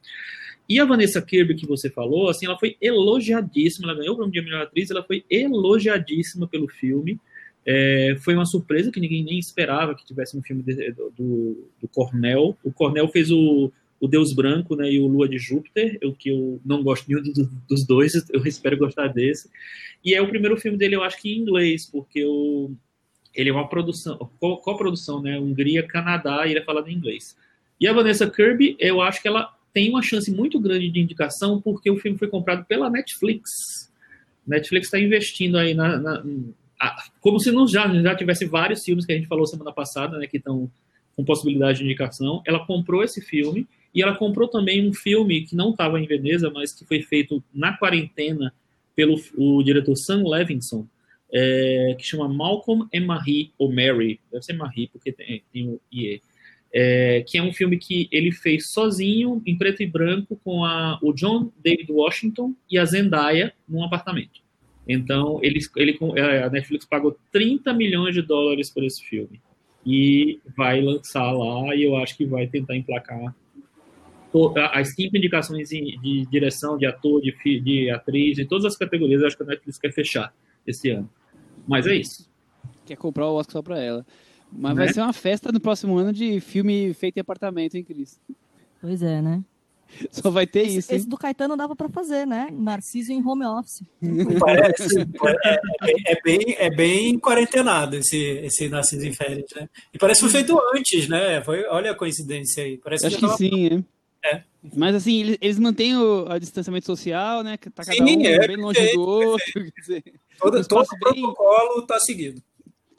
E a Vanessa Kirby, que você falou, assim, ela foi elogiadíssima, ela ganhou o prêmio de melhor atriz, ela foi elogiadíssima pelo filme. É, foi uma surpresa que ninguém nem esperava que tivesse um filme de, do, do Cornell. O Cornell fez o, o Deus Branco né, e o Lua de Júpiter, o que eu não gosto nenhum do, dos dois, eu espero gostar desse. E é o primeiro filme dele, eu acho que em inglês, porque o, ele é uma produção, co-produção, né? Hungria, Canadá, e ele é falado em inglês. E a Vanessa Kirby, eu acho que ela tem uma chance muito grande de indicação porque o filme foi comprado pela Netflix. Netflix está investindo aí na, na como se não já, já tivesse vários filmes que a gente falou semana passada, né, que estão com possibilidade de indicação. Ela comprou esse filme e ela comprou também um filme que não estava em Veneza, mas que foi feito na quarentena pelo o diretor Sam Levinson, é, que chama Malcolm and Marie, ou Mary, deve ser Marie, porque tem, tem o IE é, que é um filme que ele fez sozinho, em preto e branco, com a, o John David Washington e a Zendaya num apartamento. Então, ele, ele, é, a Netflix pagou 30 milhões de dólares por esse filme. E vai lançar lá, e eu acho que vai tentar emplacar as cinco indicações de direção, de ator, de, de atriz, em todas as categorias, eu acho que a Netflix quer fechar esse ano. Mas é isso. Quer comprar o Oscar só pra ela. Mas né? vai ser uma festa no próximo ano de filme feito em apartamento, hein, Cris? Pois é, né? Só vai ter esse, isso. Esse do Caetano dava para fazer, né? Narciso em home office. Parece, é, é, é, bem, é bem quarentenado esse, esse Narciso em férias, né? E parece que foi feito antes, né? Foi, olha a coincidência aí. Parece Acho que, que sim, é. é. Mas assim, eles, eles mantêm o, o, distanciamento social, né? Tá cada sim, um é, bem longe perfeito, do outro. Quer dizer, todo todo o bem... protocolo está seguido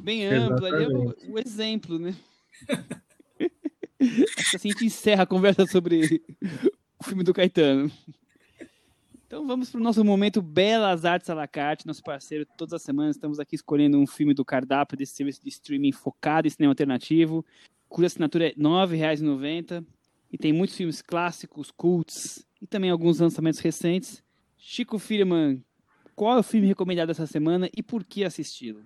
bem amplo, ali é o, o, exemplo, né? assim a gente encerra a conversa sobre o filme do Caetano. Então vamos para o nosso momento Belas Artes à la carte, nosso parceiro. Todas as semanas estamos aqui escolhendo um filme do cardápio desse serviço de streaming focado em cinema alternativo, cuja assinatura é R$ 9,90 e tem muitos filmes clássicos, cults e também alguns lançamentos recentes. Chico Firman, qual é o filme recomendado essa semana e por que assisti-lo?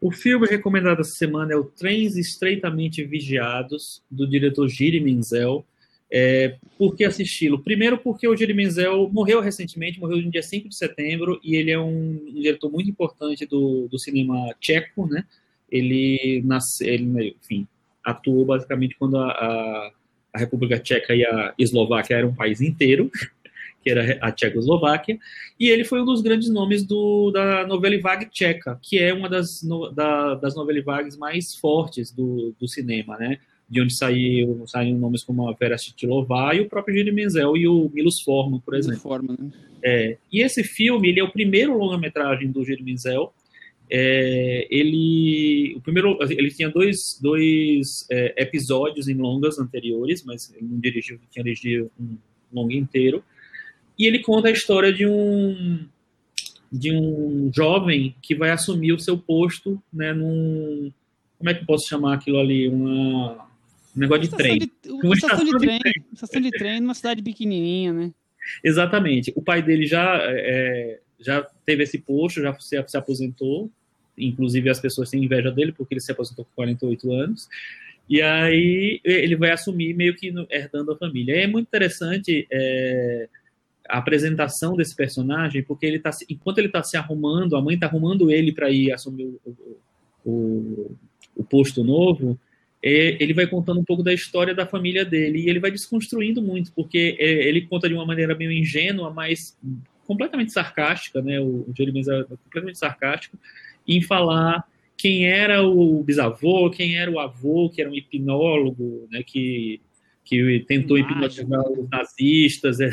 O filme recomendado essa semana é o Trens Estreitamente Vigiados, do diretor Giri Menzel. É, por que assisti-lo? Primeiro porque o Giri Menzel morreu recentemente, morreu no dia 5 de setembro, e ele é um diretor muito importante do, do cinema tcheco, né? Ele, nasce, ele enfim, atuou basicamente quando a, a, a República Tcheca e a Eslováquia eram um país inteiro, que era a Tchecoslováquia, e ele foi um dos grandes nomes do, da novela vague tcheca, que é uma das, no, da, das novelas vagues mais fortes do, do cinema, né? De onde saiu, saíram nomes como a Vera Stilová e o próprio Gene Menzel e o Milos Forman, por exemplo. Forman, né? é, e esse filme, ele é o primeiro longa-metragem do Gene Menzel, é, ele o primeiro ele tinha dois, dois é, episódios em longas anteriores mas ele não dirigiu tinha dirigido um longa inteiro e ele conta a história de um de um jovem que vai assumir o seu posto, né, num como é que eu posso chamar aquilo ali, uma um negócio de trem. De, uma estação, de, trem, trem. estação de trem numa cidade pequenininha, né? Exatamente. O pai dele já é, já teve esse posto, já se, se aposentou. Inclusive as pessoas têm inveja dele porque ele se aposentou com 48 anos. E aí ele vai assumir meio que herdando a família. É muito interessante é, a apresentação desse personagem, porque ele tá, enquanto ele está se arrumando, a mãe está arrumando ele para ir assumir o, o, o, Posto Novo, ele vai contando um pouco da história da família dele e ele vai desconstruindo muito, porque é, ele conta de uma maneira meio ingênua, mas completamente sarcástica, né? O, o Jeremy é completamente sarcástico em falar quem era o bisavô, quem era o avô, que era um hipnólogo, né? Que que tentou hipnotizar os nazistas é,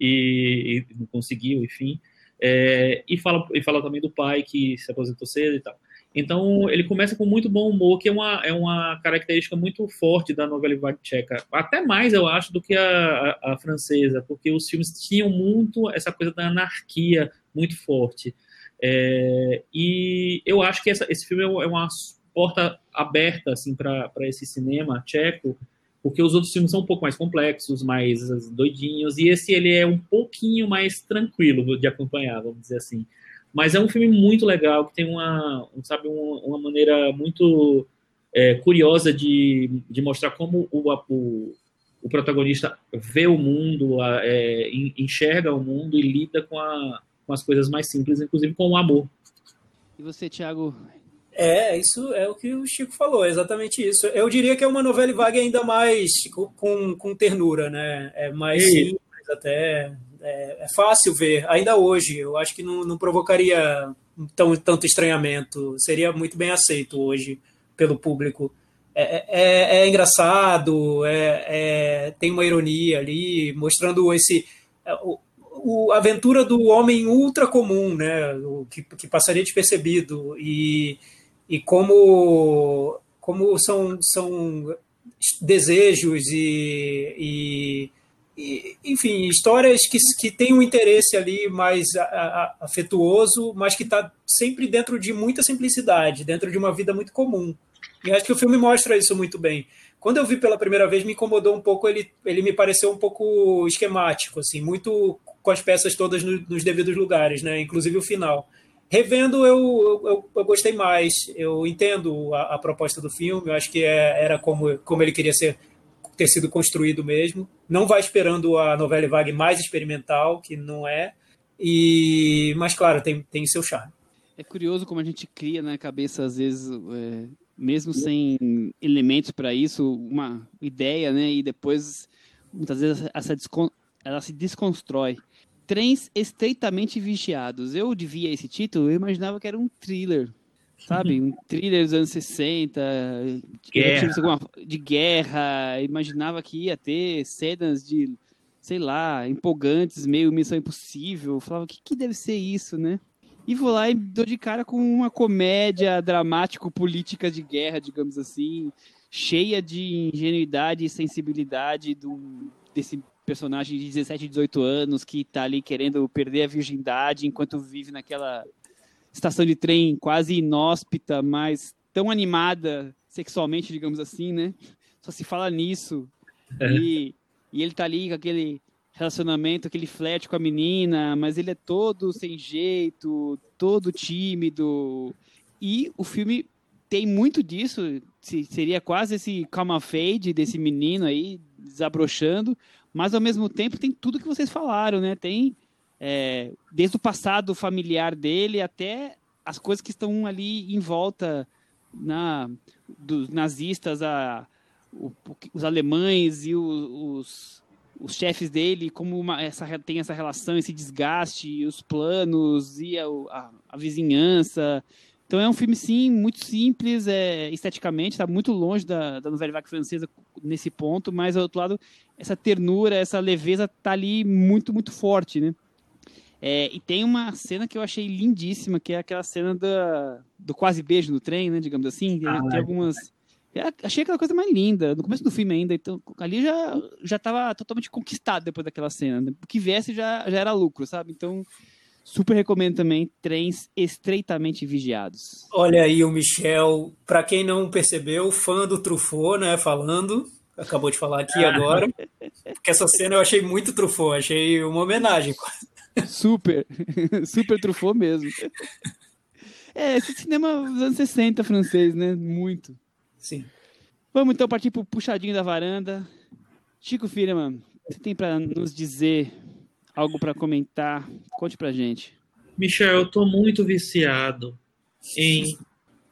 e, e, não conseguiu, enfim. É, e, fala, e fala também do pai que se aposentou cedo e tal. Então, ele começa com muito bom humor, que é uma, é uma característica muito forte da novela tcheca. Até mais, eu acho, do que a, a, a, francesa, porque os filmes tinham muito essa coisa da anarquia muito forte. É, e eu acho que essa, esse filme é uma porta aberta assim, para esse cinema tcheco, porque os outros filmes são um pouco mais complexos, mais doidinhos, e esse ele é um pouquinho mais tranquilo de acompanhar, vamos dizer assim. Mas é um filme muito legal, que tem uma, sabe, uma, maneira muito é, curiosa de, de mostrar como o, o, o protagonista vê o mundo, é, enxerga o mundo e lida com, a, com as coisas mais simples, inclusive com o amor. E você, Thiago? É, isso é o que o Chico falou, é exatamente isso. Eu diria que é uma novela vaga ainda mais com, com ternura, né? É mais simples até, é, é, fácil ver, ainda hoje. Eu acho que não, não provocaria tão, tanto estranhamento. Seria muito bem aceito hoje pelo público. É, é, é engraçado, é, é, tem uma ironia ali, mostrando esse. É, o, o, a aventura do homem ultra comum, né, o, que, que passaria despercebido, e, e como, como são, são desejos e, e enfim, histórias que, que têm um interesse ali mais a, a, afetuoso, mas que está sempre dentro de muita simplicidade, dentro de uma vida muito comum. E acho que o filme mostra isso muito bem. Quando eu vi pela primeira vez, me incomodou um pouco, ele, ele me pareceu um pouco esquemático, assim, muito com as peças todas no, nos devidos lugares, né? inclusive o final. Revendo, eu, eu, eu gostei mais, eu entendo a, a, proposta do filme, eu acho que é, era como, como ele queria ser ter sido construído mesmo. Não vai esperando a novela vague mais experimental, que não é. E, mas claro, tem, tem seu charme. É curioso como a gente cria na cabeça às vezes, é, mesmo sem elementos para isso, uma ideia, né? E depois muitas vezes essa ela se desconstrói. Trens estreitamente vigiados. Eu devia esse título, eu imaginava que era um thriller sabe? Um thriller dos anos 60, guerra. de guerra. Imaginava que ia ter cenas de, sei lá, empolgantes, meio Missão Impossível. falava, o que, que deve ser isso, né? E vou lá e dou de cara com uma comédia dramático-política de guerra, digamos assim, cheia de ingenuidade e sensibilidade do, desse personagem de 17, 18 anos que tá ali querendo perder a virgindade enquanto vive naquela estação de trem quase inóspita, mas tão animada sexualmente, digamos assim, né? Só se fala nisso. É. E, e ele tá ali com aquele relacionamento, aquele flerte com a menina, mas ele é todo sem jeito, todo tímido. E o filme tem muito disso, seria quase esse calma fade desse menino aí desabrochando, mas ao mesmo tempo tem tudo que vocês falaram, né? Tem é, desde o passado familiar dele até as coisas que estão ali em volta na, dos nazistas, a, o, os alemães e o, os, os chefes dele, como uma, essa, tem essa relação, esse desgaste, os planos e a, a, a vizinhança. Então é um filme, sim, muito simples é, esteticamente, está muito longe da, da novela francesa nesse ponto, mas, ao outro lado, essa ternura, essa leveza está ali muito, muito forte, né? É, e tem uma cena que eu achei lindíssima, que é aquela cena da, do quase beijo no trem, né? Digamos assim. Ah, tem algumas. É, achei aquela coisa mais linda, no começo do filme ainda. Então, ali já, já tava totalmente conquistado depois daquela cena. Né? O que viesse já, já era lucro, sabe? Então, super recomendo também trens estreitamente vigiados. Olha aí o Michel, para quem não percebeu, fã do Truffaut, né? Falando. Acabou de falar aqui agora. Porque essa cena eu achei muito Truffaut, achei uma homenagem quase. Super, super trufou mesmo. É, esse cinema dos anos 60 francês, né? Muito. Sim. Vamos então partir pro puxadinho da varanda. Chico Firman, você tem para nos dizer algo para comentar? Conte pra gente. Michel, eu tô muito viciado em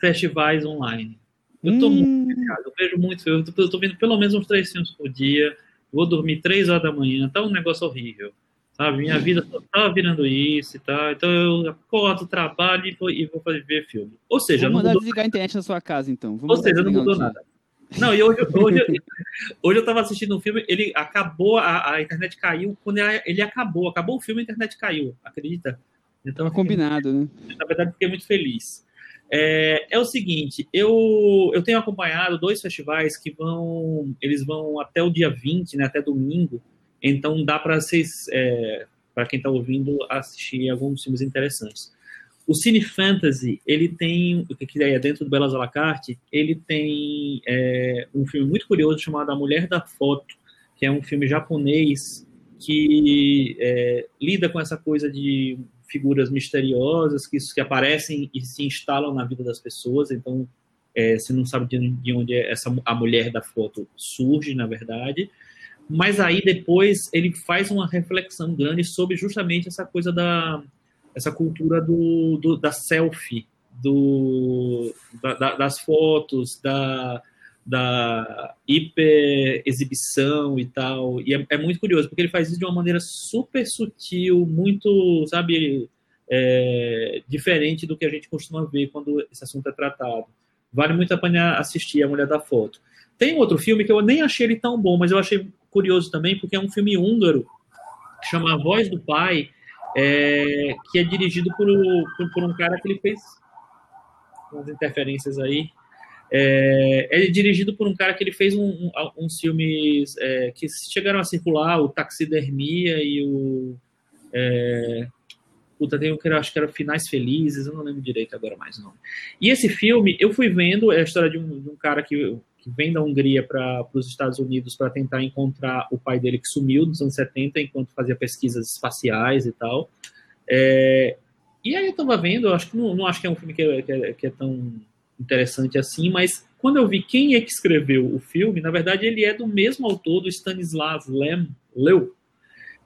festivais online. Eu tô Hum. muito viciado, eu vejo muito eu tô, eu tô vendo pelo menos uns três filmes por dia, vou dormir três horas da manhã, tá um negócio horrível, sabe? Minha vida só tá virando isso e tal, então eu acordo, trabalho e vou, e vou fazer, ver filme. Ou seja, Vou mandar desligar a internet na sua casa, então. Vou ou seja, não mudou nada. Não, e hoje, hoje, hoje eu tava assistindo um filme, ele acabou, a, a internet caiu, quando ele, ele acabou, acabou o filme, a internet caiu, acredita? Então, Tava combinado, né? na verdade, fiquei muito feliz. É, é o seguinte, eu, eu tenho acompanhado dois festivais que vão, eles vão até o dia 20, né, até domingo, então dá para vocês, é, para quem está ouvindo, assistir alguns filmes interessantes. O Cine Fantasy, ele tem, o que é dentro do Belas à la carte, ele tem é, um filme muito curioso chamado A Mulher da Foto, que é um filme japonês que é, lida com essa coisa de figuras misteriosas que, que aparecem e se instalam na vida das pessoas. Então, é, você não sabe de, de onde essa a mulher da foto surge, na verdade. Mas aí depois ele faz uma reflexão grande sobre justamente essa coisa da essa cultura do, do da selfie, do, da, da, das fotos, da, da hiper exibição e tal. E é, é, muito curioso, porque ele faz isso de uma maneira super sutil, muito, sabe, é, diferente do que a gente costuma ver quando esse assunto é tratado. Vale muito a pena assistir A Mulher da Foto. Tem outro filme que eu nem achei ele tão bom, mas eu achei curioso também, porque é um filme húngaro, que chama A Voz do Pai, é, que é dirigido por, por, por um cara que ele fez umas interferências aí, é, é, dirigido por um cara que ele fez um, um, uns filmes é, que chegaram a circular, o Taxidermia e o. É, puta, tem um que eu acho que era Finais Felizes, eu não lembro direito agora mais o nome. E esse filme, eu fui vendo, é a história de um, de um cara que, que, vem da Hungria para os Estados Unidos para tentar encontrar o pai dele que sumiu nos anos 70 enquanto fazia pesquisas espaciais e tal. É, e aí eu tava vendo, eu acho que não, não acho que é um filme que é, que que é tão interessante assim, mas quando eu vi quem é que escreveu o filme, na verdade ele é do mesmo autor do Stanisław Lem, Leu,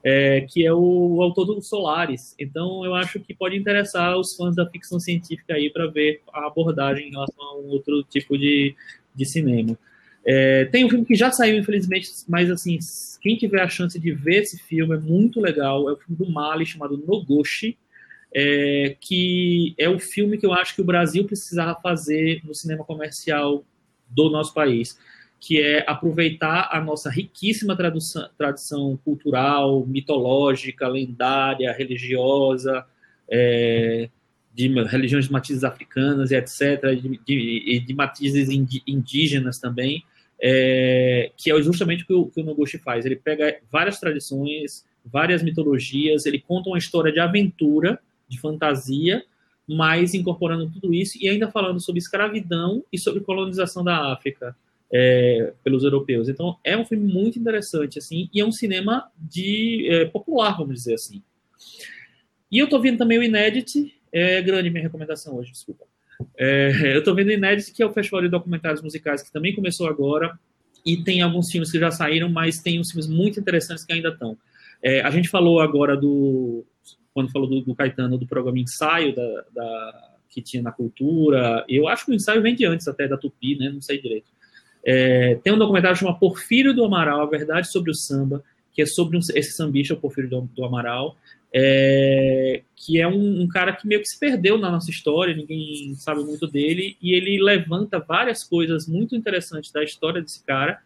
é, que é o, o, autor do Solaris. Então eu acho que pode interessar os fãs da ficção científica aí para ver a abordagem em relação a um outro tipo de, de cinema. É, tem um filme que já saiu, infelizmente, mas assim, quem tiver a chance de ver esse filme é muito legal. É o filme do Mali chamado Nogoshi, é, que é o filme que eu acho que o Brasil precisava fazer no cinema comercial do nosso país, que é aproveitar a nossa riquíssima tradução, tradição cultural, mitológica, lendária, religiosa, é, de religiões de matizes africanas e etc., de, de, de matizes indígenas também, é, que é justamente o que o, que o Noguchi faz. Ele pega várias tradições, várias mitologias, ele conta uma história de aventura, de fantasia, mas incorporando tudo isso e ainda falando sobre escravidão e sobre colonização da África é, pelos europeus. Então é um filme muito interessante assim e é um cinema de é, popular, vamos dizer assim. E eu tô vendo também o Inédit, é grande minha recomendação hoje, desculpa. É, eu tô vendo o Inédit, que é o festival de documentários musicais que também começou agora e tem alguns filmes que já saíram, mas tem uns filmes muito interessantes que ainda estão. É, a gente falou agora do quando falou do, do Caetano, do programa Ensaio, da, da, que tinha na cultura. Eu acho que o ensaio vem de antes até da Tupi, né? Não sei direito. É, tem um documentário chamado Porfírio do Amaral, A Verdade sobre o Samba, que é sobre um, esse sambista, o Porfírio do, do Amaral, é, que é um, um, cara que meio que se perdeu na nossa história, ninguém sabe muito dele, e ele levanta várias coisas muito interessantes da história desse cara,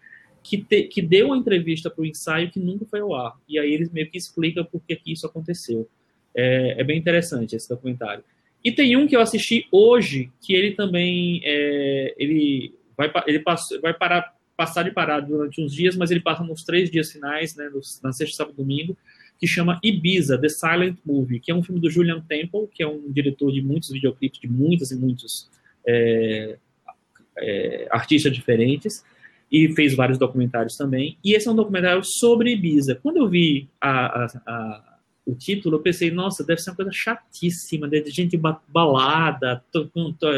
que, te, que deu uma entrevista para o ensaio que nunca foi ao ar. E aí eles meio que explicam por que, que isso aconteceu. É, é, bem interessante esse documentário. E tem um que eu assisti hoje, que ele também é, ele vai, ele passa, vai parar, passar de parado durante uns dias, mas ele passa nos três dias finais, né, nos, na sexta, sábado domingo, que chama Ibiza, The Silent Movie, que é um filme do Julian Temple, que é um diretor de muitos videoclipes, de muitos e muitos é, é, artistas diferentes, e fez vários documentários também. E esse é um documentário sobre Ibiza. Quando eu vi a, a, a o título, eu pensei, nossa, deve ser uma coisa chatíssima, de gente balada,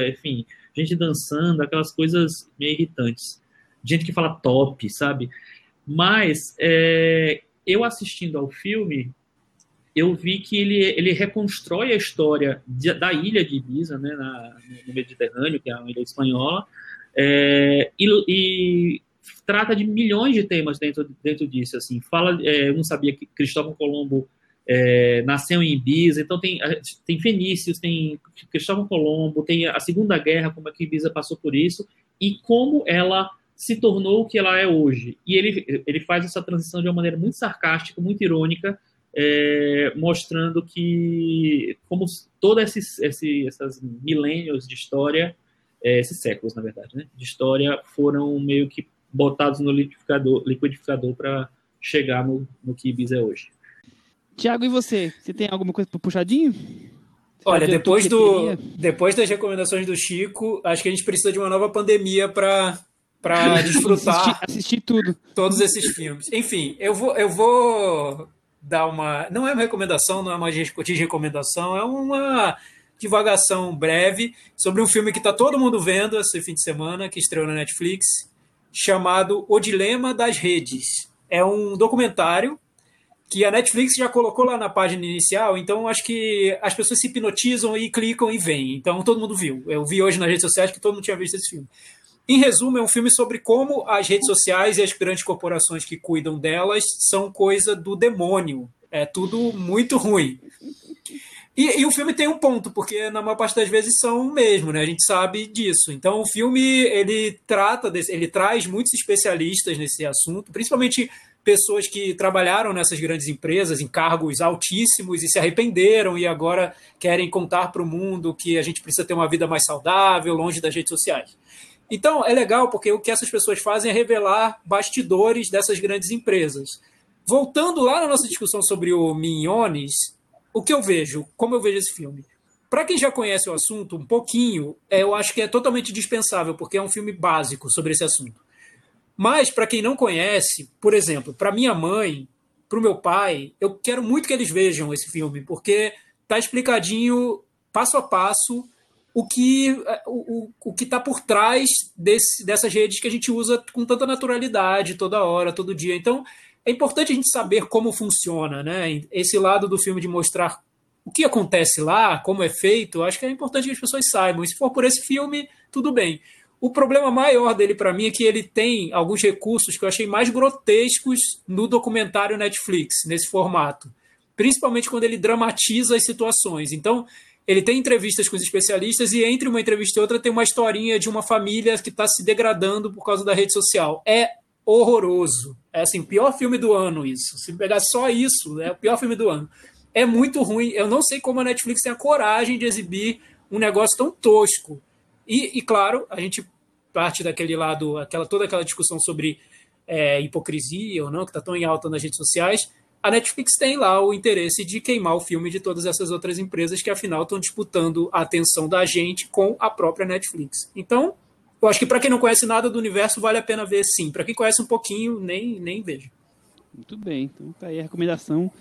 enfim, gente dançando, aquelas coisas meio irritantes. Gente que fala top, sabe? Mas é, eu assistindo ao filme, eu vi que ele, ele reconstrói a história de, da ilha de Ibiza, né, na, no Mediterrâneo, que é uma ilha espanhola, é, e, e, trata de milhões de temas dentro, dentro disso. Assim, fala, é, eu não sabia que Cristóvão Colombo é, nasceu em Ibiza, então tem, tem Fenícios, tem Cristóvão Colombo, tem a Segunda Guerra, como é que Ibiza passou por isso, e como ela se tornou o que ela é hoje. E ele, ele faz essa transição de uma maneira muito sarcástica, muito irônica, é, mostrando que como todos esses, esses essas milênios de história, é, esses séculos, na verdade, né, de história, foram meio que botados no liquidificador, liquidificador para chegar no, no que Ibiza é hoje. Tiago, e você? Você tem alguma coisa para puxadinho? Olha, depois, do, depois das recomendações do Chico, acho que a gente precisa de uma nova pandemia para para desfrutar assistir, assistir, tudo todos esses filmes. Enfim, eu vou eu vou dar uma não é uma recomendação, não é uma de recomendação, é uma divagação breve sobre um filme que está todo mundo vendo esse fim de semana, que estreou na Netflix, chamado O Dilema das Redes. É um documentário que a Netflix já colocou lá na página inicial, então acho que as pessoas se hipnotizam e clicam e vêm. Então todo mundo viu. Eu vi hoje nas redes sociais que todo mundo tinha visto esse filme. Em resumo, é um filme sobre como as redes sociais e as grandes corporações que cuidam delas são coisa do demônio. É tudo muito ruim. E, e, o filme tem um ponto, porque na maior parte das vezes são mesmo, né? A gente sabe disso. Então o filme ele trata, desse, ele traz muitos especialistas nesse assunto, principalmente pessoas que trabalharam nessas grandes empresas em cargos altíssimos e se arrependeram e agora querem contar para o mundo que a gente precisa ter uma vida mais saudável, longe das redes sociais. Então, é legal porque o que essas pessoas fazem é revelar bastidores dessas grandes empresas. Voltando lá na nossa discussão sobre o Minhones, o que eu vejo, como eu vejo esse filme? Para quem já conhece o assunto um pouquinho, é, eu acho que é totalmente dispensável, porque é um filme básico sobre esse assunto. Mas, para quem não conhece, por exemplo, para minha mãe, para o meu pai, eu quero muito que eles vejam esse filme, porque tá explicadinho, passo a passo, o que é, o, o, que está por trás desse, dessas redes que a gente usa com tanta naturalidade toda hora, todo dia. Então, é importante a gente saber como funciona, né? Esse lado do filme de mostrar o que acontece lá, como é feito, acho que é importante que as pessoas saibam. E se for por esse filme, tudo bem. O problema maior dele para mim é que ele tem alguns recursos que eu achei mais grotescos no documentário Netflix, nesse formato. Principalmente quando ele dramatiza as situações. Então, ele tem entrevistas com os especialistas e entre uma entrevista e outra tem uma historinha de uma família que está se degradando por causa da rede social. É horroroso. É assim, o pior filme do ano isso. Se pegar só isso, é o pior filme do ano. É muito ruim. Eu não sei como a Netflix tem a coragem de exibir um negócio tão tosco. E, e claro, a gente parte daquele lado, aquela, toda aquela discussão sobre é, hipocrisia ou não, que está tão em alta nas redes sociais, a Netflix tem lá o interesse de queimar o filme de todas essas outras empresas que, afinal, estão disputando a atenção da gente com a própria Netflix. Então, eu acho que para quem não conhece nada do universo, vale a pena ver sim. Para quem conhece um pouquinho, nem, nem veja. Muito bem. Então, tá aí a recomendação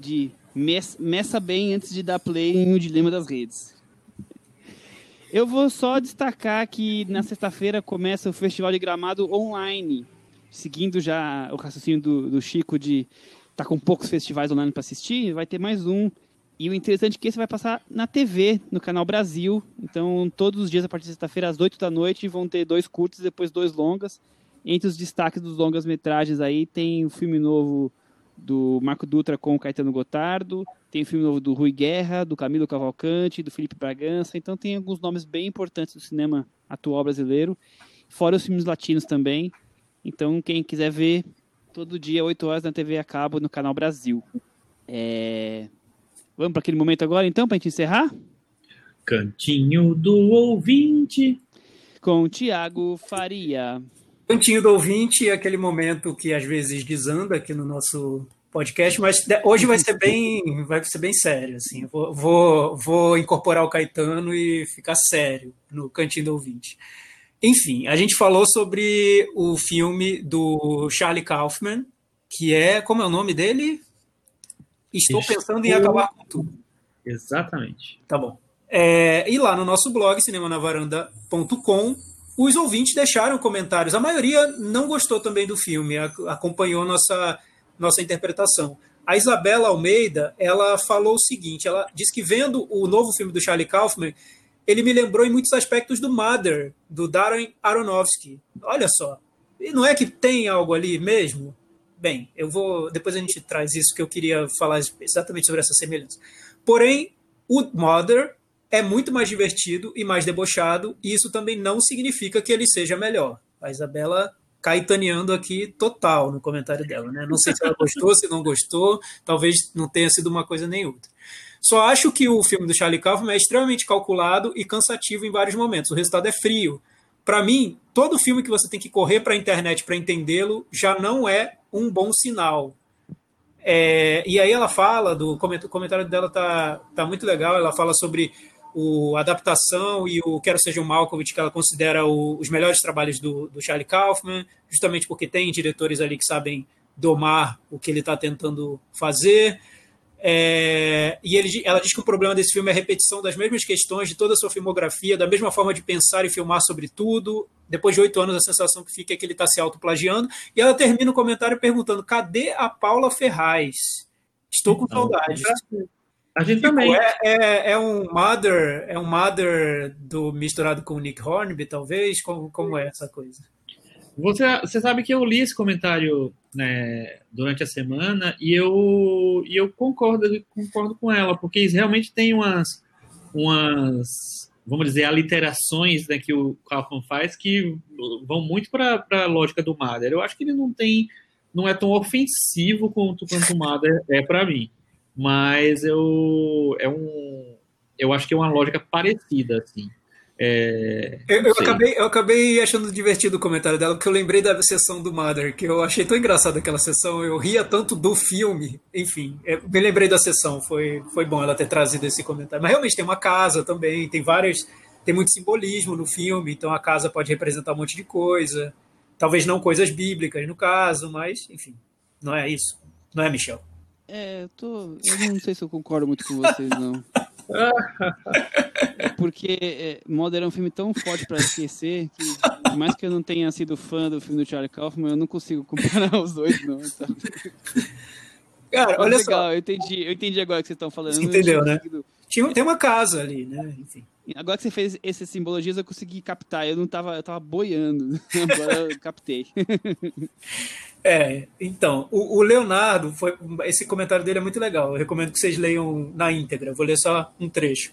de meça bem antes de dar play em O Dilema das Redes. Eu vou só destacar que na sexta-feira começa o Festival de Gramado online, seguindo já o raciocínio do, do Chico de tá com poucos festivais online para assistir, vai ter mais um. E o interessante é que esse vai passar na TV, no canal Brasil. Então, todos os dias, a partir de sexta-feira, às 8 da noite, vão ter dois curtos e depois dois longas. Entre os destaques dos longas-metragens aí, tem o filme novo do Marco Dutra com o Caetano Gotardo, tem o filme novo do Rui Guerra, do Camilo Cavalcante, do Felipe Bragança, então tem alguns nomes bem importantes do cinema atual brasileiro, fora os filmes latinos também. Então, quem quiser ver, todo dia, 8 horas na TV a cabo, no canal Brasil. É... Vamos para aquele momento agora, então, para a gente encerrar? Cantinho do ouvinte. Com Tiago Faria. Cantinho do ouvinte, aquele momento que às vezes desanda aqui no nosso podcast, mas hoje vai ser bem, vai ser bem sério, assim. Vou, vou, vou incorporar o Caetano e ficar sério no Cantinho do ouvinte. Enfim, a gente falou sobre o filme do Charlie Kaufman, que é, como é o nome dele? Estou, Estou... pensando em acabar com tudo. Exatamente. Tá bom. É, e lá no nosso blog, cinemanavaranda.com, os ouvintes deixaram comentários. A maioria não gostou também do filme, acompanhou nossa, nossa interpretação. A Isabela Almeida, ela falou o seguinte, ela disse que vendo o novo filme do Charlie Kaufman, ele me lembrou em muitos aspectos do Mother, do Darren Aronofsky. Olha só, e não é que tem algo ali mesmo? Bem, eu vou. Depois a gente traz isso que eu queria falar exatamente sobre essa semelhança. Porém, o Mother é muito mais divertido e mais debochado, e isso também não significa que ele seja melhor. A Isabela caetaneando aqui total no comentário dela, né? Não sei se ela gostou, se não gostou, talvez não tenha sido uma coisa nem outra. Só acho que o filme do Charlie Kaufman é extremamente calculado e cansativo em vários momentos. O resultado é frio. Para mim, todo filme que você tem que correr para a internet para entendê-lo já não é um bom sinal. É, e aí ela fala do o comentário dela tá, tá muito legal. Ela fala sobre o adaptação e o Quero Seja um Malkovich, que ela considera o, os melhores trabalhos do, do Charlie Kaufman, justamente porque tem diretores ali que sabem domar o que ele está tentando fazer. É, e ele, ela diz que o problema desse filme é a repetição das mesmas questões de toda a sua filmografia, da mesma forma de pensar e filmar sobre tudo. Depois de oito anos, a sensação que fica é que ele está se autoplagiando. E ela termina o comentário perguntando: cadê a Paula Ferraz? Estou com então, saudade. A gente tipo, também. É, é, é, um mother, é um mother do misturado com o Nick Hornby, talvez? Como, como é essa coisa? Você, você sabe que eu li esse comentário né, durante a semana e eu, e eu concordo, concordo com ela, porque realmente tem umas, umas vamos dizer, aliterações né, que o Kaufman faz que vão muito para a lógica do Mother. Eu acho que ele não tem, não é tão ofensivo quanto, quanto o Mother é para mim, mas eu, é um, eu acho que é uma lógica parecida, assim. É, eu, eu acabei, eu acabei achando divertido o comentário dela, porque eu lembrei da sessão do Mother, que eu achei tão engraçada aquela sessão, eu ria tanto do filme, enfim, me lembrei da sessão, foi, foi bom ela ter trazido esse comentário. Mas realmente tem uma casa também, tem várias, tem muito simbolismo no filme, então a casa pode representar um monte de coisa, talvez não coisas bíblicas no caso, mas enfim, não é isso, não é, Michel? É, eu tô, eu não sei se eu concordo muito com vocês, não. Porque é, Modern é um filme tão forte para esquecer que, por mais que eu não tenha sido fã do filme do Charlie Kaufman, eu não consigo comparar os dois, não. Então... Cara, olha legal, só. Eu entendi, eu entendi agora o que vocês estão falando. Você entendeu, né? Tinha, tem uma casa ali, né? Enfim. Agora que você fez essas simbologias, eu consegui captar. Eu não tava, eu tava boiando. Agora eu captei. É, então, o, o, Leonardo, foi, esse comentário dele é muito legal. Eu recomendo que vocês leiam na íntegra. Vou ler só um trecho.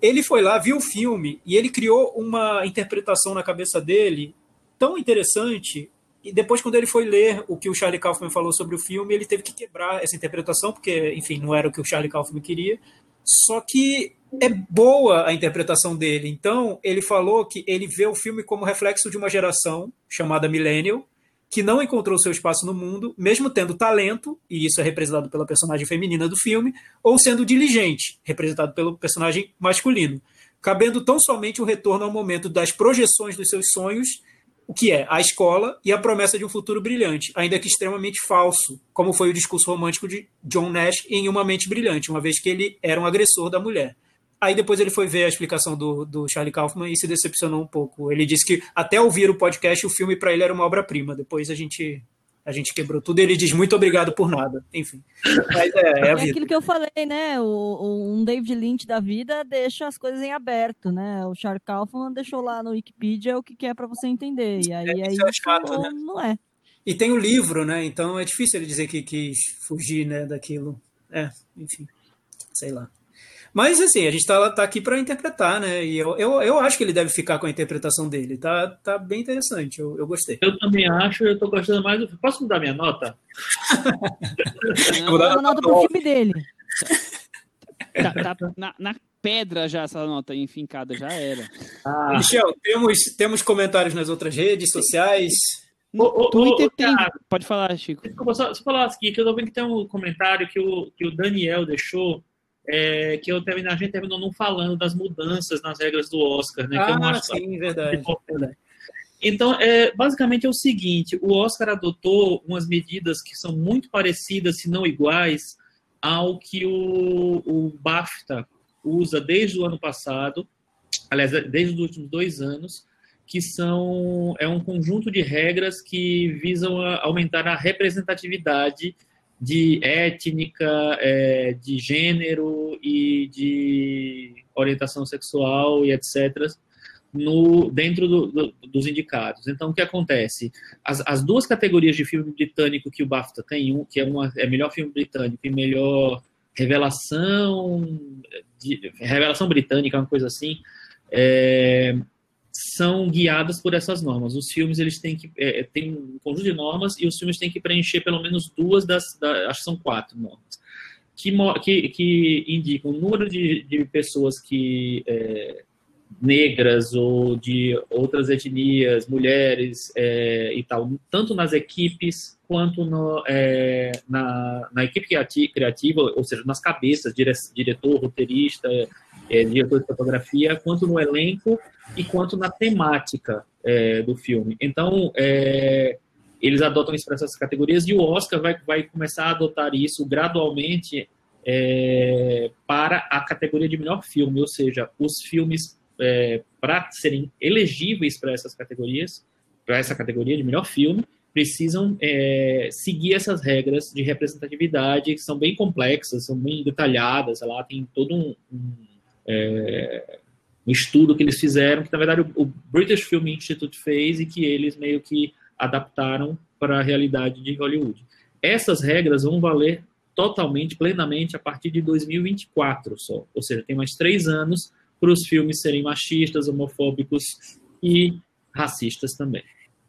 Ele foi lá, viu o filme e ele criou uma interpretação na cabeça dele tão interessante. E depois, quando ele foi ler o que o Charlie Kaufman falou sobre o filme, ele teve que quebrar essa interpretação, porque, enfim, não era o que o Charlie Kaufman queria. Só que é boa a interpretação dele. Então, ele falou que ele vê o filme como reflexo de uma geração chamada Millennial, que não encontrou seu espaço no mundo, mesmo tendo talento, e isso é representado pela personagem feminina do filme, ou sendo diligente, representado pelo personagem masculino, cabendo tão somente o retorno ao momento das projeções dos seus sonhos, o que é a escola e a promessa de um futuro brilhante, ainda que extremamente falso, como foi o discurso romântico de John Nash em Uma Mente Brilhante, uma vez que ele era um agressor da mulher. Aí depois ele foi ver a explicação do, do Charlie Kaufman e se decepcionou um pouco. Ele disse que até ouvir o podcast, o filme para ele era uma obra-prima. Depois a gente a gente quebrou tudo e ele diz muito obrigado por nada. Enfim. Mas é, é, é aquilo que eu falei, né? O, o, um David Lynch da vida deixa as coisas em aberto, né? O Charlie Kaufman deixou lá no Wikipedia o que, que é para você entender. E aí, é, aí é chato, né? não é. E tem o livro, né? Então é difícil ele dizer que quis fugir né, daquilo. É, enfim. Sei lá. Mas, assim, a gente tá, tá aqui para interpretar, né? E eu, eu, eu acho que ele deve ficar com a interpretação dele. Tá, tá bem interessante, eu, eu gostei. Eu também acho, eu tô gostando mais do Posso mudar minha nota? Mudar a nota pro filme dele. Tá, tá na, na, pedra já essa nota enfincada, já era. Ah. Michel, temos, temos comentários nas outras redes sociais. No o, Twitter o, tem. Pode falar, Chico. Desculpa, só, só falar aqui, que eu tô vendo que tem um comentário que o, que o Daniel deixou é, que eu termino, a gente terminou não falando das mudanças nas regras do Oscar, né? Ah, que eu não ah, acho sim, verdade, verdade. Então, é, basicamente é o seguinte: o Oscar adotou umas medidas que são muito parecidas, se não iguais, ao que o, o BAFTA usa desde o ano passado, aliás, desde os últimos dois anos, que são é um conjunto de regras que visam aumentar a representatividade de étnica, é, de gênero e de orientação sexual e etc. No, dentro do, do, dos indicados. Então, o que acontece? As, as, duas categorias de filme britânico que o BAFTA tem, um que é, uma, é melhor filme britânico e melhor revelação, de, revelação britânica, uma coisa assim, é, são guiadas por essas normas. Os filmes eles têm que é, tem um conjunto de normas e os filmes têm que preencher pelo menos duas das, da, acho que são quatro normas que, que, que indicam o número de, de pessoas que é, negras ou de outras etnias, mulheres é, e tal, tanto nas equipes quanto no, é, na, na, equipe criativa, ou seja, nas cabeças, dire, diretor, roteirista, é, diretor de fotografia, quanto no elenco e quanto na temática é, do filme. Então, é, eles adotam isso para essas categorias e o Oscar vai, vai começar a adotar isso gradualmente é, para a categoria de melhor filme, ou seja, os filmes é, para serem elegíveis para essas categorias, para essa categoria de melhor filme, precisam é, seguir essas regras de representatividade que são bem complexas, são bem detalhadas. Lá tem todo um, um, é, um, estudo que eles fizeram, que na verdade o, o, British Film Institute fez e que eles meio que adaptaram para a realidade de Hollywood. Essas regras vão valer totalmente, plenamente, a partir de 2024 só. Ou seja, tem mais três anos para os filmes serem machistas, homofóbicos e racistas também.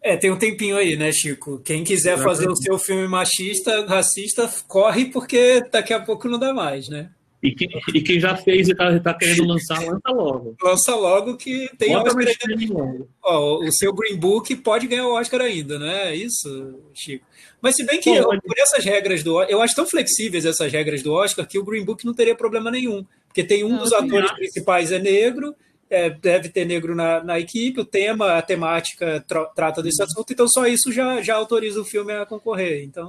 É, tem um tempinho aí, né, Chico? Quem quiser fazer o seu filme machista, racista, corre porque daqui a pouco não dá mais, né? E quem, e quem já fez e está tá querendo lançar, lança logo. Lança logo que tem Oscar ainda. Ó, o seu Green Book pode ganhar o Oscar ainda, não é isso, Chico? Mas se bem que Pô, por essas regras do eu acho tão flexíveis essas regras do Oscar que o Green Book não teria problema nenhum. Porque tem um não, dos atores principais é negro, é, deve ter negro na, na, equipe, o tema, a temática tra trata desse uhum. assunto, então só isso já, já autoriza o filme a concorrer. Então.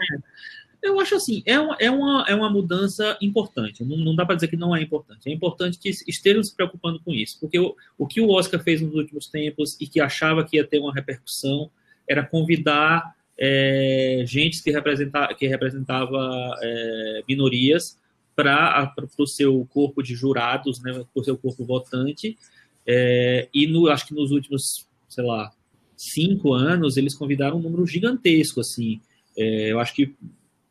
Eu acho assim, é uma, é uma, é uma mudança importante. Não, não dá para dizer que não é importante. É importante que estejam se preocupando com isso, porque o, o que o Oscar fez nos últimos tempos e que achava que ia ter uma repercussão era convidar é, gente que, representa, que representava é, minorias para o seu corpo de jurados, né, para o seu corpo votante, é, e no, acho que nos últimos, sei lá, cinco anos, eles convidaram um número gigantesco, assim. É, eu acho que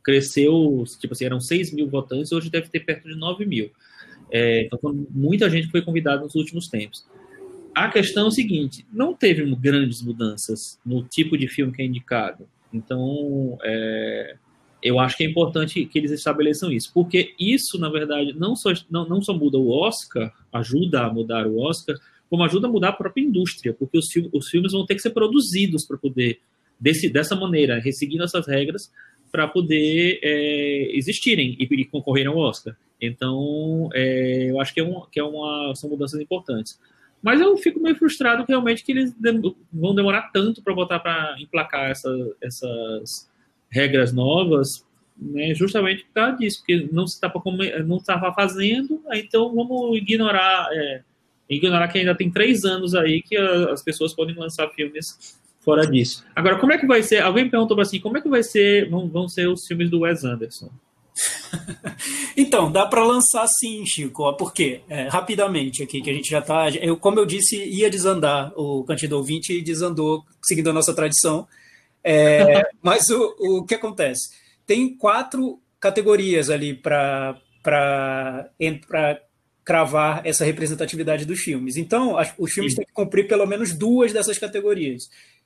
cresceu, tipo assim, eram 6 mil votantes, hoje deve ter perto de 9 mil. É, então, muita gente foi convidada nos últimos tempos. A questão é o seguinte: não teve grandes mudanças no tipo de filme que é indicado. Então, é, eu acho que é importante que eles estabeleçam isso, porque isso, na verdade, não só, não, não só muda o Oscar, ajuda a mudar o Oscar, como ajuda a mudar a própria indústria, porque os, os filmes vão ter que ser produzidos para poder, desse, dessa maneira, resseguindo essas regras, para poder é, existirem e, e concorrerem ao Oscar. Então, é, eu acho que, é, um, que é uma, são mudanças importantes. Mas eu fico meio frustrado realmente que eles vão demorar tanto para botar para emplacar essa, essas regras novas, né, justamente por causa disso, porque não estava não estava fazendo, então vamos ignorar é, ignorar que ainda tem três anos aí que as pessoas podem lançar filmes fora disso. Agora, como é que vai ser? Alguém perguntou assim, como é que vai ser vão, vão ser os filmes do Wes Anderson? então, dá para lançar sim, Chico. Por quê? É, rapidamente aqui, que a gente já está. Eu, como eu disse, ia desandar o Cantido Ouvinte e desandou, seguindo a nossa tradição. É, mas o, o que acontece? Tem quatro categorias ali para cravar essa representatividade dos filmes. Então, as, os filmes Sim. têm que cumprir pelo menos duas dessas categorias.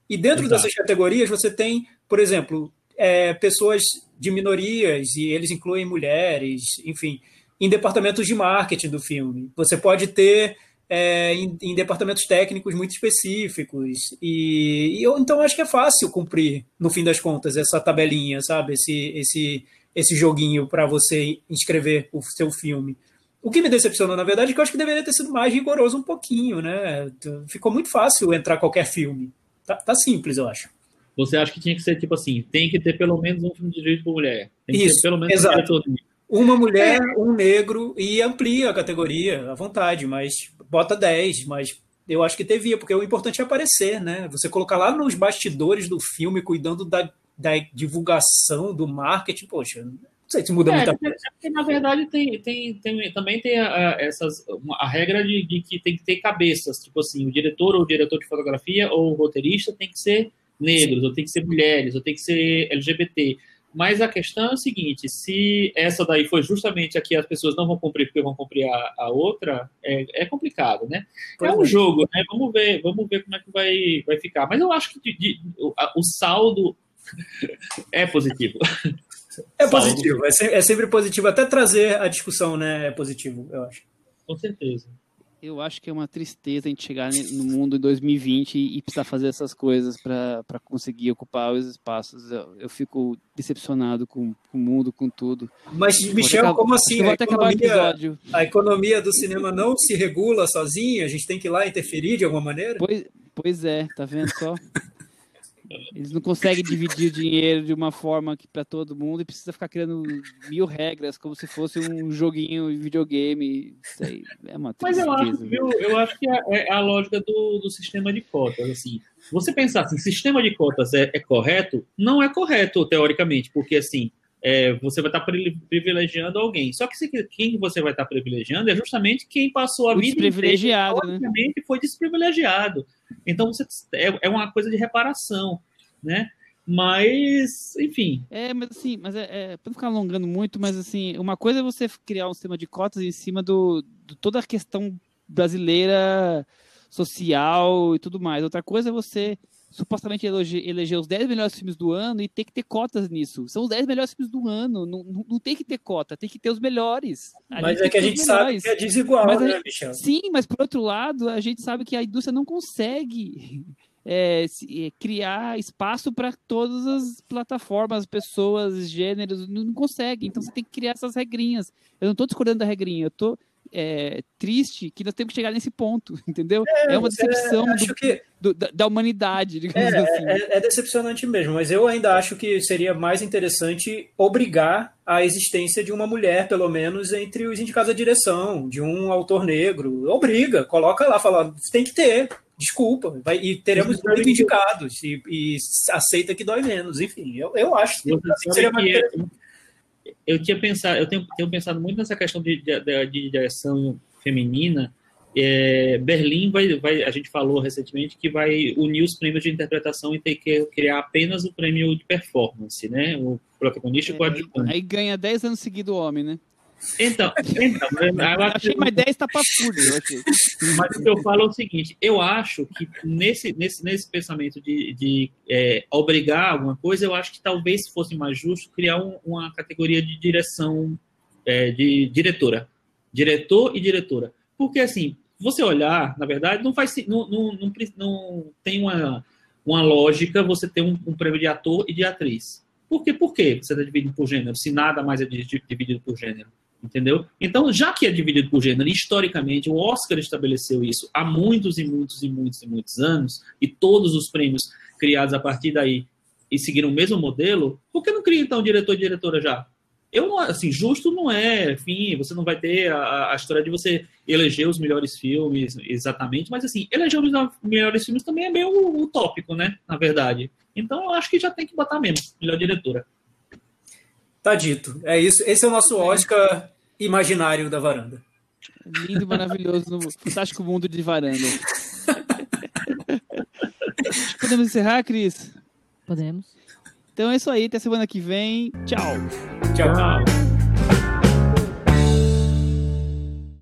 E dentro Exato. dessas categorias, você tem, por exemplo, é, pessoas de minorias, e eles incluem mulheres, enfim, em departamentos de marketing do filme. Você pode ter é, em, em, departamentos técnicos muito específicos. E, e, eu então acho que é fácil cumprir, no fim das contas, essa tabelinha, sabe? Esse, esse, esse joguinho para você inscrever o seu filme. O que me decepcionou, na verdade, é que eu acho que deveria ter sido mais rigoroso um pouquinho, né? Ficou muito fácil entrar qualquer filme. Tá, tá simples, eu acho. Você acha que tinha que ser tipo assim, tem que ter pelo menos um filme de direito por mulher. Tem que Isso, ter pelo menos exato. um Uma mulher, um negro, e amplia a categoria à vontade, mas bota 10, mas eu acho que devia, porque o importante é aparecer, né? Você colocar lá nos bastidores do filme, cuidando da, da divulgação, do marketing, poxa, sei se muda É, muita coisa. é porque, na verdade tem, tem, tem- também tem a, a- essas, uma- a regra de, de que tem que ter cabeças, tipo assim, o diretor ou o diretor de fotografia ou o roteirista tem que ser negros, ou tem que ser mulheres, ou tem que ser LGBT. Mas a questão é o seguinte: se essa daí foi justamente a que as pessoas não vão cumprir porque vão cumprir a, a outra, é, é complicado, né? Pois é um é. jogo, né? Vamos ver, vamos ver como é que vai, vai ficar. Mas eu acho que de- de- o, a- o saldo é positivo. É positivo, é, se- é sempre positivo. Até trazer a discussão né, é positivo, eu acho. Com certeza. Eu acho que é uma tristeza a gente chegar no mundo em 2020 e precisar fazer essas coisas para conseguir ocupar os espaços. Eu, eu fico decepcionado com, com o mundo, com tudo. Mas, Michel, até- como acho que assim? A acabar economia, a economia do cinema não se regula sozinha? A gente tem que ir lá interferir de alguma maneira? Pois, pois é, tá vendo só? Eles não conseguem dividir o dinheiro de uma forma que para todo mundo e precisa ficar criando mil regras, como se fosse um joguinho de videogame. Isso aí é uma Mas eu acho, viu, eu acho que é, é a lógica do, do sistema de cotas. Assim, você pensar assim, sistema de cotas é, é correto? Não é correto, teoricamente, porque assim, é, você vai estar pri- privilegiando alguém. Só que se- quem você vai estar privilegiando é justamente quem passou a O vida desprivilegiado, inteira, né? foi desprivilegiado. Então você é, é uma coisa de reparação, né? Mas, enfim, É, mas assim, mas é, é para não ficar alongando muito, mas assim, uma coisa é você criar um sistema de cotas em cima do, de toda a questão brasileira, social e tudo mais. Outra coisa é você supostamente elogi- eleger os 10 melhores filmes do ano e ter que ter cotas nisso. São os 10 melhores filmes do ano. Não, não, não tem que ter cota, tem que ter os melhores. A Mas é que a gente sabe que é desigual, Mas né, gente- Michel? Sim, mas por outro lado, a gente sabe que a indústria não consegue é, é, criar espaço para todas as plataformas, pessoas, gêneros, não, não consegue. Então você tem que criar essas regrinhas. Eu não estou discordando da regrinha, eu estou triste que nós temos que chegar nesse ponto, entendeu? É, uma Você- decepção do- acho que do- da, da humanidade, digamos É, assim. é, é decepcionante mesmo, mas eu ainda acho que seria mais interessante obrigar a existência de uma mulher, pelo menos, entre os indicados à direção, de um autor negro. Obriga, coloca lá, fala, tem que ter, desculpa, vai, e teremos que- indicados, e, e aceita que dói menos. Enfim, eu, eu acho que assim, seria mais que interessante. Eu, tinha pensado, eu tenho, tenho pensado muito nessa questão de, de, de direção feminina. É, Berlim vai, vai, a gente falou recentemente que vai unir os prêmios de interpretação e ter que criar apenas o prêmio de performance, né? O protagonista e o coadjuvante. Aí ganha 10 anos seguidos o homem, né? Então, então eu acho achei que- mais 10 tapafúrdio, eu achei. Mas o que eu falo é o seguinte: eu acho que nesse, nesse, nesse pensamento de, de é, obrigar alguma coisa, eu acho que talvez fosse mais justo criar um- uma categoria de direção, é, de diretora. Diretor e diretora. Porque, assim, você olhar, na verdade, não faz. Não, não, não, não tem uma, uma lógica você ter um, um prêmio de ator e de atriz. Por quê? Por quê você está dividindo por gênero, se nada mais é di- dividido por gênero? Entendeu? Então, já que é dividido por gênero, historicamente, o Oscar estabeleceu isso há muitos e muitos e muitos e muitos anos, e todos os prêmios criados a partir daí e seguiram o mesmo modelo, por que não cria, então, diretor e diretora já? Eu, assim, justo não é, enfim, você não vai ter a, a história de você eleger os melhores filmes exatamente, mas, assim, eleger os melhores filmes também é meio utópico, né, na verdade. Então, eu acho que já tem que botar mesmo, melhor diretora. Tá dito. É isso. Esse é o nosso Oscar imaginário da varanda. Lindo e maravilhoso no fantástico mundo de varanda. Podemos encerrar, Cris? Podemos. Então é isso aí, até semana que vem. Tchau. Tchau. Tchau.